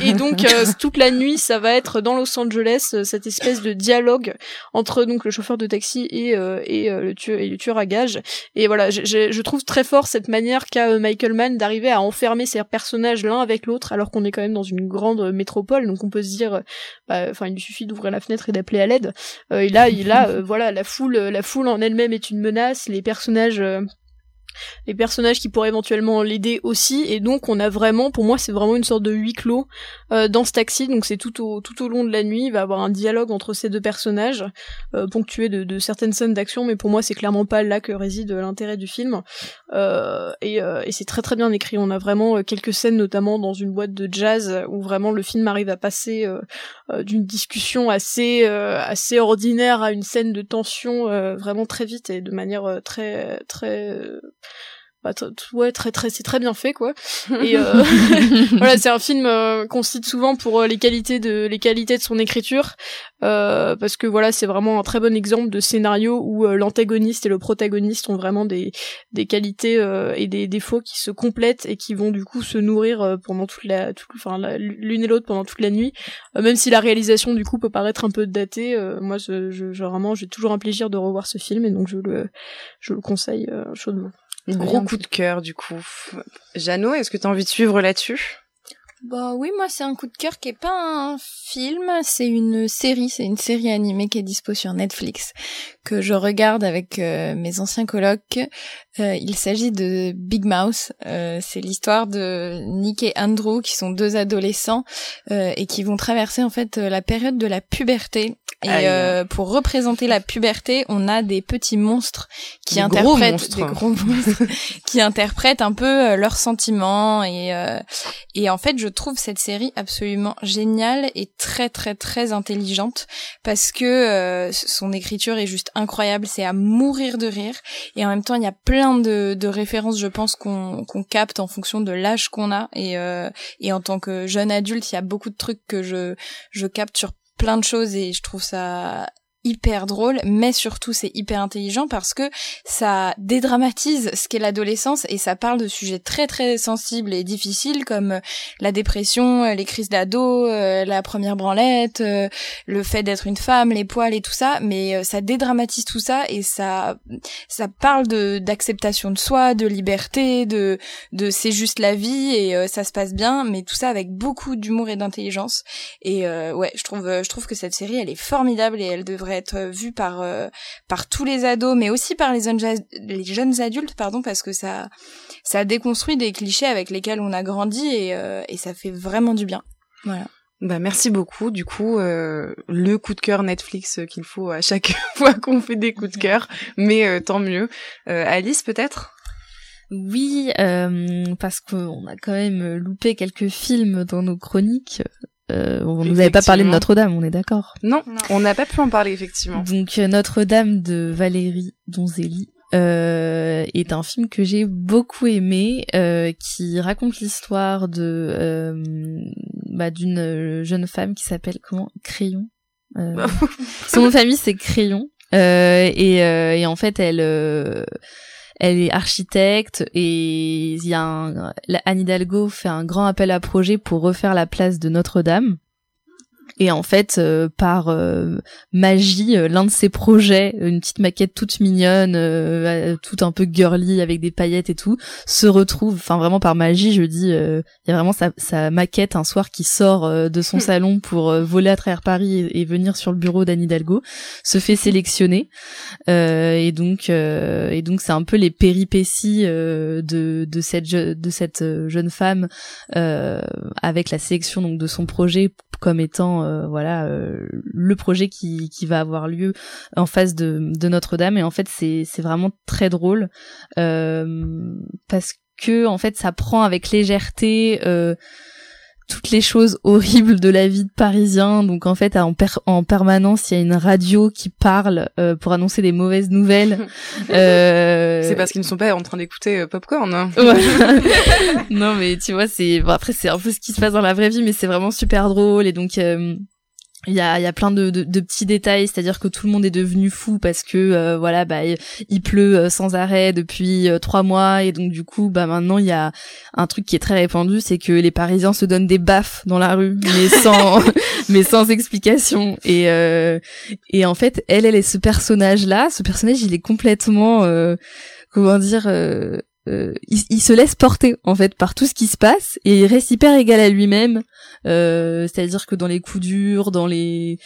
Et, donc, euh, toute la nuit, ça va être dans Los Angeles euh, cette espèce de dialogue entre donc le chauffeur de taxi et euh, et le tueur et le tueur à gages. Et voilà, je trouve très fort cette manière qu'a Michael Mann d'arriver à enfermer ces personnages l'un avec l'autre, alors qu'on est quand même dans une grande métropole, donc on peut se dire, bah, enfin, il lui suffit d'ouvrir la fenêtre et d'appeler à l'aide. Et là, il a, voilà, la foule, la foule en elle-même est une menace, les personnages. Les personnages qui pourraient éventuellement l'aider aussi. Et donc on a vraiment pour moi c'est vraiment une sorte de huis clos euh, dans ce taxi. Donc c'est tout au tout au long de la nuit il va avoir un dialogue entre ces deux personnages euh, ponctué de, certaines scènes d'action. Mais pour moi c'est clairement pas là que réside l'intérêt du film. Euh, et, euh, et c'est très très bien écrit. On a vraiment quelques scènes notamment dans une boîte de jazz où vraiment le film arrive à passer d'une discussion assez assez ordinaire à une scène de tension vraiment très vite et de manière très très bah, ouais très très c'est très bien fait quoi. Et euh, voilà c'est un film euh, qu'on cite souvent pour euh, les qualités de les qualités de son écriture euh, parce que voilà c'est vraiment un très bon exemple de scénario où l'antagoniste et le protagoniste ont vraiment des des qualités et des défauts qui se complètent et qui vont du coup se nourrir pendant toute la toute, enfin la- l'une et l'autre pendant toute la nuit. Même si la réalisation du coup peut paraître un peu datée moi je, je, je- vraiment j'ai toujours un plaisir de revoir ce film et donc je le je le conseille chaudement Gros coup de cœur du coup. Jeannot, est-ce que tu as envie de suivre là-dessus? Bah oui, moi c'est un coup de cœur qui est pas un film, c'est une série, c'est une série animée qui est dispo sur Netflix que je regarde avec euh, mes anciens colocs. Euh, il s'agit de Big Mouse. Euh, c'est l'histoire de Nick et Andrew qui sont deux adolescents euh, et qui vont traverser en fait la période de la puberté. Et euh, pour représenter la puberté, on a des petits monstres qui Des interprètent monstres. des gros monstres qui interprètent un peu leurs sentiments et euh, et en fait, je trouve cette série absolument géniale et très très très intelligente parce que euh, son écriture est juste incroyable, c'est à mourir de rire et en même temps, il y a plein de, références, je pense qu'on qu'on capte en fonction de l'âge qu'on a et euh, et en tant que jeune adulte, il y a beaucoup de trucs que je je capte sur plein de choses et je trouve ça hyper drôle, mais surtout c'est hyper intelligent parce que ça dédramatise ce qu'est l'adolescence et ça parle de sujets très très sensibles et difficiles comme euh, la dépression, euh, les crises d'ado, euh, la première branlette, le fait d'être une femme, les poils et tout ça, mais ça dédramatise tout ça et ça ça parle de d'acceptation de soi, de liberté, de de c'est juste la vie et ça se passe bien, mais tout ça avec beaucoup d'humour et d'intelligence. Et ouais, je trouve je trouve que cette série elle est formidable et elle devrait être vue par euh, par tous les ados, mais aussi par les jeunes les jeunes adultes, pardon, parce que ça ça déconstruit des clichés avec lesquels on a grandi et euh, et ça fait vraiment du bien. Voilà. Bah merci beaucoup. Du coup, euh, le coup de cœur Netflix qu'il faut à chaque fois qu'on fait des coups de cœur, mais tant mieux. Alice peut-être? Oui, parce qu'on a quand même loupé quelques films dans nos chroniques. Euh, vous nous avez pas parlé de Notre-Dame, on est d'accord. Non, on n'a pas pu en parler effectivement. Donc euh, Notre-Dame de Valérie Donzelli euh, est un film que j'ai beaucoup aimé, euh, qui raconte l'histoire de euh, bah, d'une jeune femme qui s'appelle comment? Crayon. son nom de famille c'est Crayon. Et, et en fait elle elle est architecte et il y a Anne Hidalgo fait un grand appel à projet pour refaire la place de Notre-Dame. Et en fait, euh, par euh, magie, euh, l'un de ses projets, une petite maquette toute mignonne, tout un peu girly avec des paillettes et tout, se retrouve, enfin vraiment par magie, je dis, il y a vraiment sa, maquette un soir qui sort de son hmm. salon pour voler à travers Paris et, venir sur le bureau d'Anne Hidalgo, se fait sélectionner, et donc et donc c'est un peu les péripéties de de cette de cette jeune femme avec la sélection donc de son projet comme étant euh, voilà euh, le projet qui, qui va avoir lieu en face de, de Notre-Dame. Et en fait c'est c'est vraiment très drôle euh, parce que en fait ça prend avec légèreté toutes les choses horribles de la vie de Parisien. Donc en fait, en, en permanence, il y a une radio qui parle euh, pour annoncer des mauvaises nouvelles. euh... C'est parce qu'ils ne sont pas en train d'écouter Popcorn. Hein. non, mais tu vois, c'est bon, après c'est un peu ce qui se passe dans la vraie vie, mais c'est vraiment super drôle et donc il y a, y a plein de, de, de petits détails, c'est-à-dire que tout le monde est devenu fou parce que euh, voilà, bah il pleut euh, sans arrêt depuis euh, trois mois et donc du coup, bah maintenant il y a un truc qui est très répandu, c'est que les Parisiens se donnent des baffes dans la rue, mais sans mais sans explication. Et et en fait, elle, elle est ce personnage-là. Ce personnage, il est complètement comment dire euh, il, se laisse porter en fait par tout ce qui se passe et il reste hyper égal à lui-même euh, c'est-à-dire que dans les coups durs dans les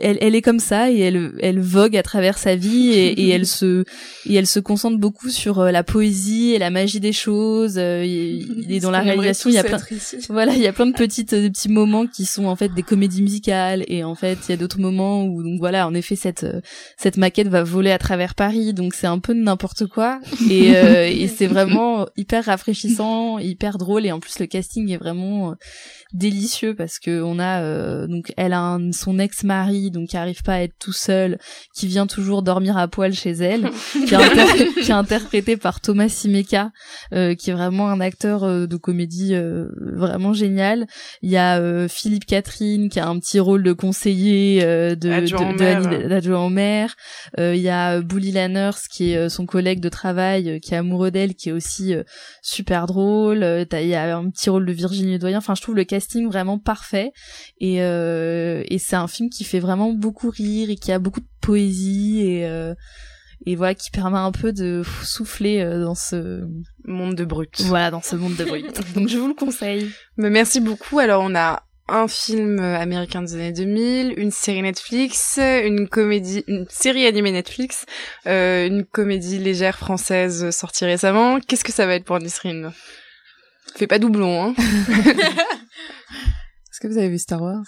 elle, elle est comme ça et elle elle vogue à travers sa vie et, et elle se et elle se concentre beaucoup sur euh, la poésie et la magie des choses. Euh, il, est dans la réalisation. Il y a plein voilà il y a plein de petites de petits moments qui sont en fait des comédies musicales et en fait il y a d'autres moments où donc voilà en effet cette cette maquette va voler à travers Paris. Donc c'est un peu n'importe quoi et et c'est vraiment hyper rafraîchissant, hyper drôle et en plus le casting est vraiment euh, délicieux parce que on a euh, donc elle a un, son ex-mari donc qui arrive pas à être tout seul, qui vient toujours dormir à poil chez elle, qui, est qui, est interprété par Thomas Simeka, euh, qui est vraiment un acteur euh, de comédie vraiment génial. Il y a Philippe Catherine qui a un petit rôle de conseiller de d'adjoint de, maire. Il y a Bully Lanners qui est son collègue de travail, qui est amoureux d'elle, qui est aussi super drôle. Il y a un petit rôle de Virginie Doyen. Enfin, je trouve le casting vraiment parfait et, euh, et c'est un film qui fait vraiment beaucoup rire et qui a beaucoup de poésie et euh, et voilà qui permet un peu de souffler euh, dans ce monde de brut. Voilà, dans ce monde de brut. Donc je vous le conseille. Mais merci beaucoup. Alors on a un film américain des années 2000, une série Netflix, une comédie, une série animée Netflix, euh, une comédie légère française sortie récemment. Qu'est-ce que ça va être pour Nisrine Fais pas doublon, hein. Est-ce que vous avez vu Star Wars?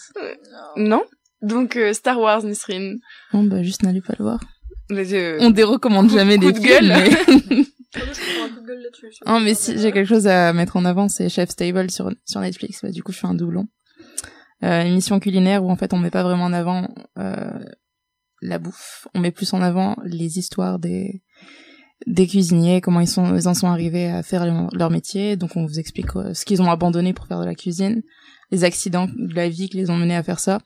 Non. Donc euh, Star Wars, Nisrine. Bon bah juste n'allez pas le voir. Euh, On dérecommande jamais des de gueule. Mais... non mais si j'ai quelque chose à mettre en avant, c'est Chef Stable sur sur Netflix. Bah, du coup, je fais un doublon. Euh, une émission culinaire où en fait on met pas vraiment en avant euh, la bouffe, on met plus en avant les histoires des des cuisiniers, comment ils, sont, ils en sont arrivés à faire leur métier. Donc on vous explique euh, ce qu'ils ont abandonné pour faire de la cuisine, les accidents de la vie qui les ont menés à faire ça.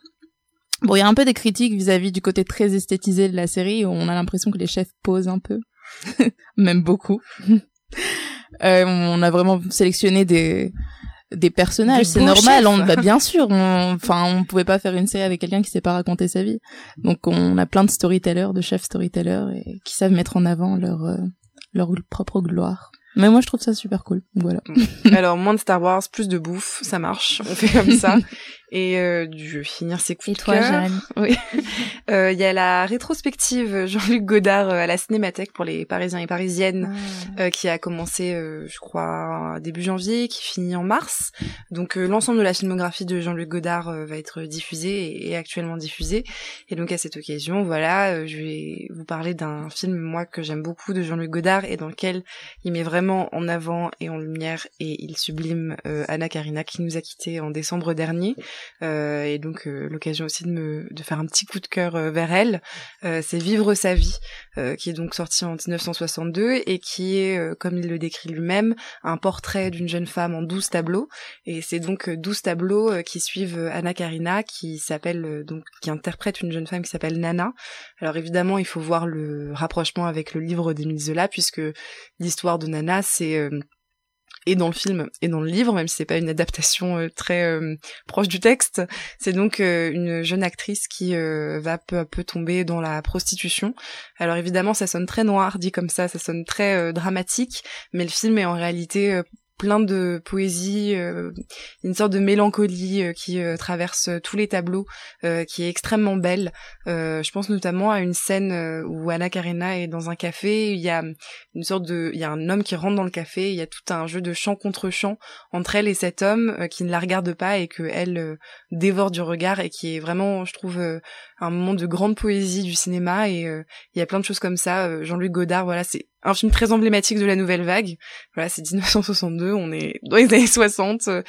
Bon, il y a un peu des critiques vis-à-vis du côté très esthétisé de la série où on a l'impression que les chefs posent un peu, même beaucoup. Euh, on a vraiment sélectionné des des personnages, c'est normal. On, bah, bien sûr, enfin, on, pouvait pas faire une série avec quelqu'un qui sait pas raconter sa vie. Donc, on a plein de storytellers, de chefs storytellers, et qui savent mettre en avant leur euh, leur propre gloire. Mais moi, je trouve ça super cool. Voilà. Alors, moins de Star Wars, plus de bouffe, ça marche. On fait comme ça. Et euh, je vais finir ces coups Et toi, Jeanne Oui. Euh, il y a la rétrospective Jean-Luc Godard euh, à la Cinémathèque pour les Parisiens et Parisiennes ah. euh, qui a commencé, je crois, début janvier, qui finit en mars. Donc l'ensemble de la filmographie de Jean-Luc Godard va être diffusée et, actuellement diffusée. Et donc à cette occasion, voilà, je vais vous parler d'un film moi que j'aime beaucoup de Jean-Luc Godard et dans lequel il met vraiment en avant et en lumière et il sublime Anna Karina qui nous a quittés en décembre dernier. Euh, et donc euh, l'occasion aussi de me faire un petit coup de cœur euh, vers elle. c'est Vivre sa vie, qui est donc sorti en 1962 et qui est, comme il le décrit lui-même, un portrait d'une jeune femme en 12 tableaux. Et c'est donc 12 tableaux qui suivent Anna Karina, qui s'appelle donc qui interprète une jeune femme qui s'appelle Nana. Alors évidemment, il faut voir le rapprochement avec le livre d'Émile Zola, puisque l'histoire de Nana, c'est et dans le film et dans le livre, même si c'est pas une adaptation euh, très euh, proche du texte. C'est donc euh, une jeune actrice qui va peu à peu tomber dans la prostitution. Alors évidemment, ça sonne très noir dit comme ça, ça sonne très dramatique, mais le film est en réalité plein de poésie, euh, une sorte de mélancolie euh, qui euh, traverse tous les tableaux, qui est extrêmement belle. je pense notamment à une scène où Anna Karina est dans un café, il y a une sorte de, il y a un homme qui rentre dans le café, il y a tout un jeu de chant contre chant entre elle et cet homme qui ne la regarde pas et que elle dévore du regard et qui est vraiment, je trouve, un moment de grande poésie du cinéma et il y a plein de choses comme ça. Jean-Luc Godard, voilà, c'est un film très emblématique de la nouvelle vague. Voilà, c'est 1962, on est dans les années 60, euh,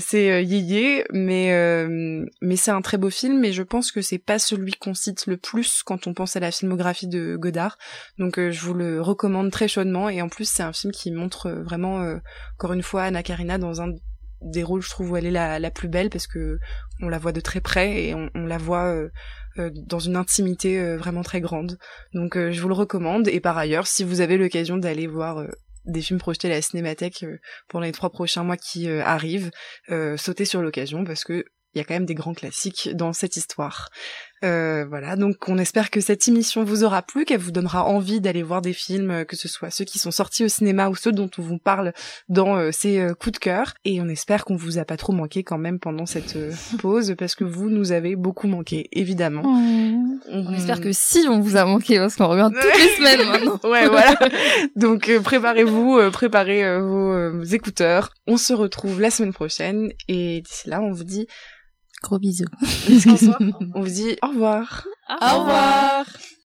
c'est euh, yéyé, mais euh, mais c'est un très beau film et je pense que c'est pas celui qu'on cite le plus quand on pense à la filmographie de Godard. Donc euh, je vous le recommande très chaudement et en plus c'est un film qui montre vraiment encore une fois Anna Karina dans un des rôles je trouve où elle est la, plus belle parce que on la voit de très près et on, la voit euh, dans une intimité euh, vraiment très grande. Donc euh, je vous le recommande. Et par ailleurs, si vous avez l'occasion d'aller voir des films projetés à la cinémathèque pour les trois prochains mois qui arrivent, sautez sur l'occasion parce que il y a quand même des grands classiques dans cette histoire. Euh, voilà, donc on espère que cette émission vous aura plu, qu'elle vous donnera envie d'aller voir des films, que ce soit ceux qui sont sortis au cinéma ou ceux dont on vous parle dans euh, ces euh, coups de cœur. Et on espère qu'on vous a pas trop manqué quand même pendant cette pause, parce que vous nous avez beaucoup manqué, évidemment. On... on... espère que si on vous a manqué, parce qu'on regarde toutes les semaines maintenant. ouais, voilà. Donc préparez-vous, préparez vos écouteurs. On se retrouve la semaine prochaine, et d'ici là, on vous dit Gros bisous. On vous dit au revoir. Au revoir.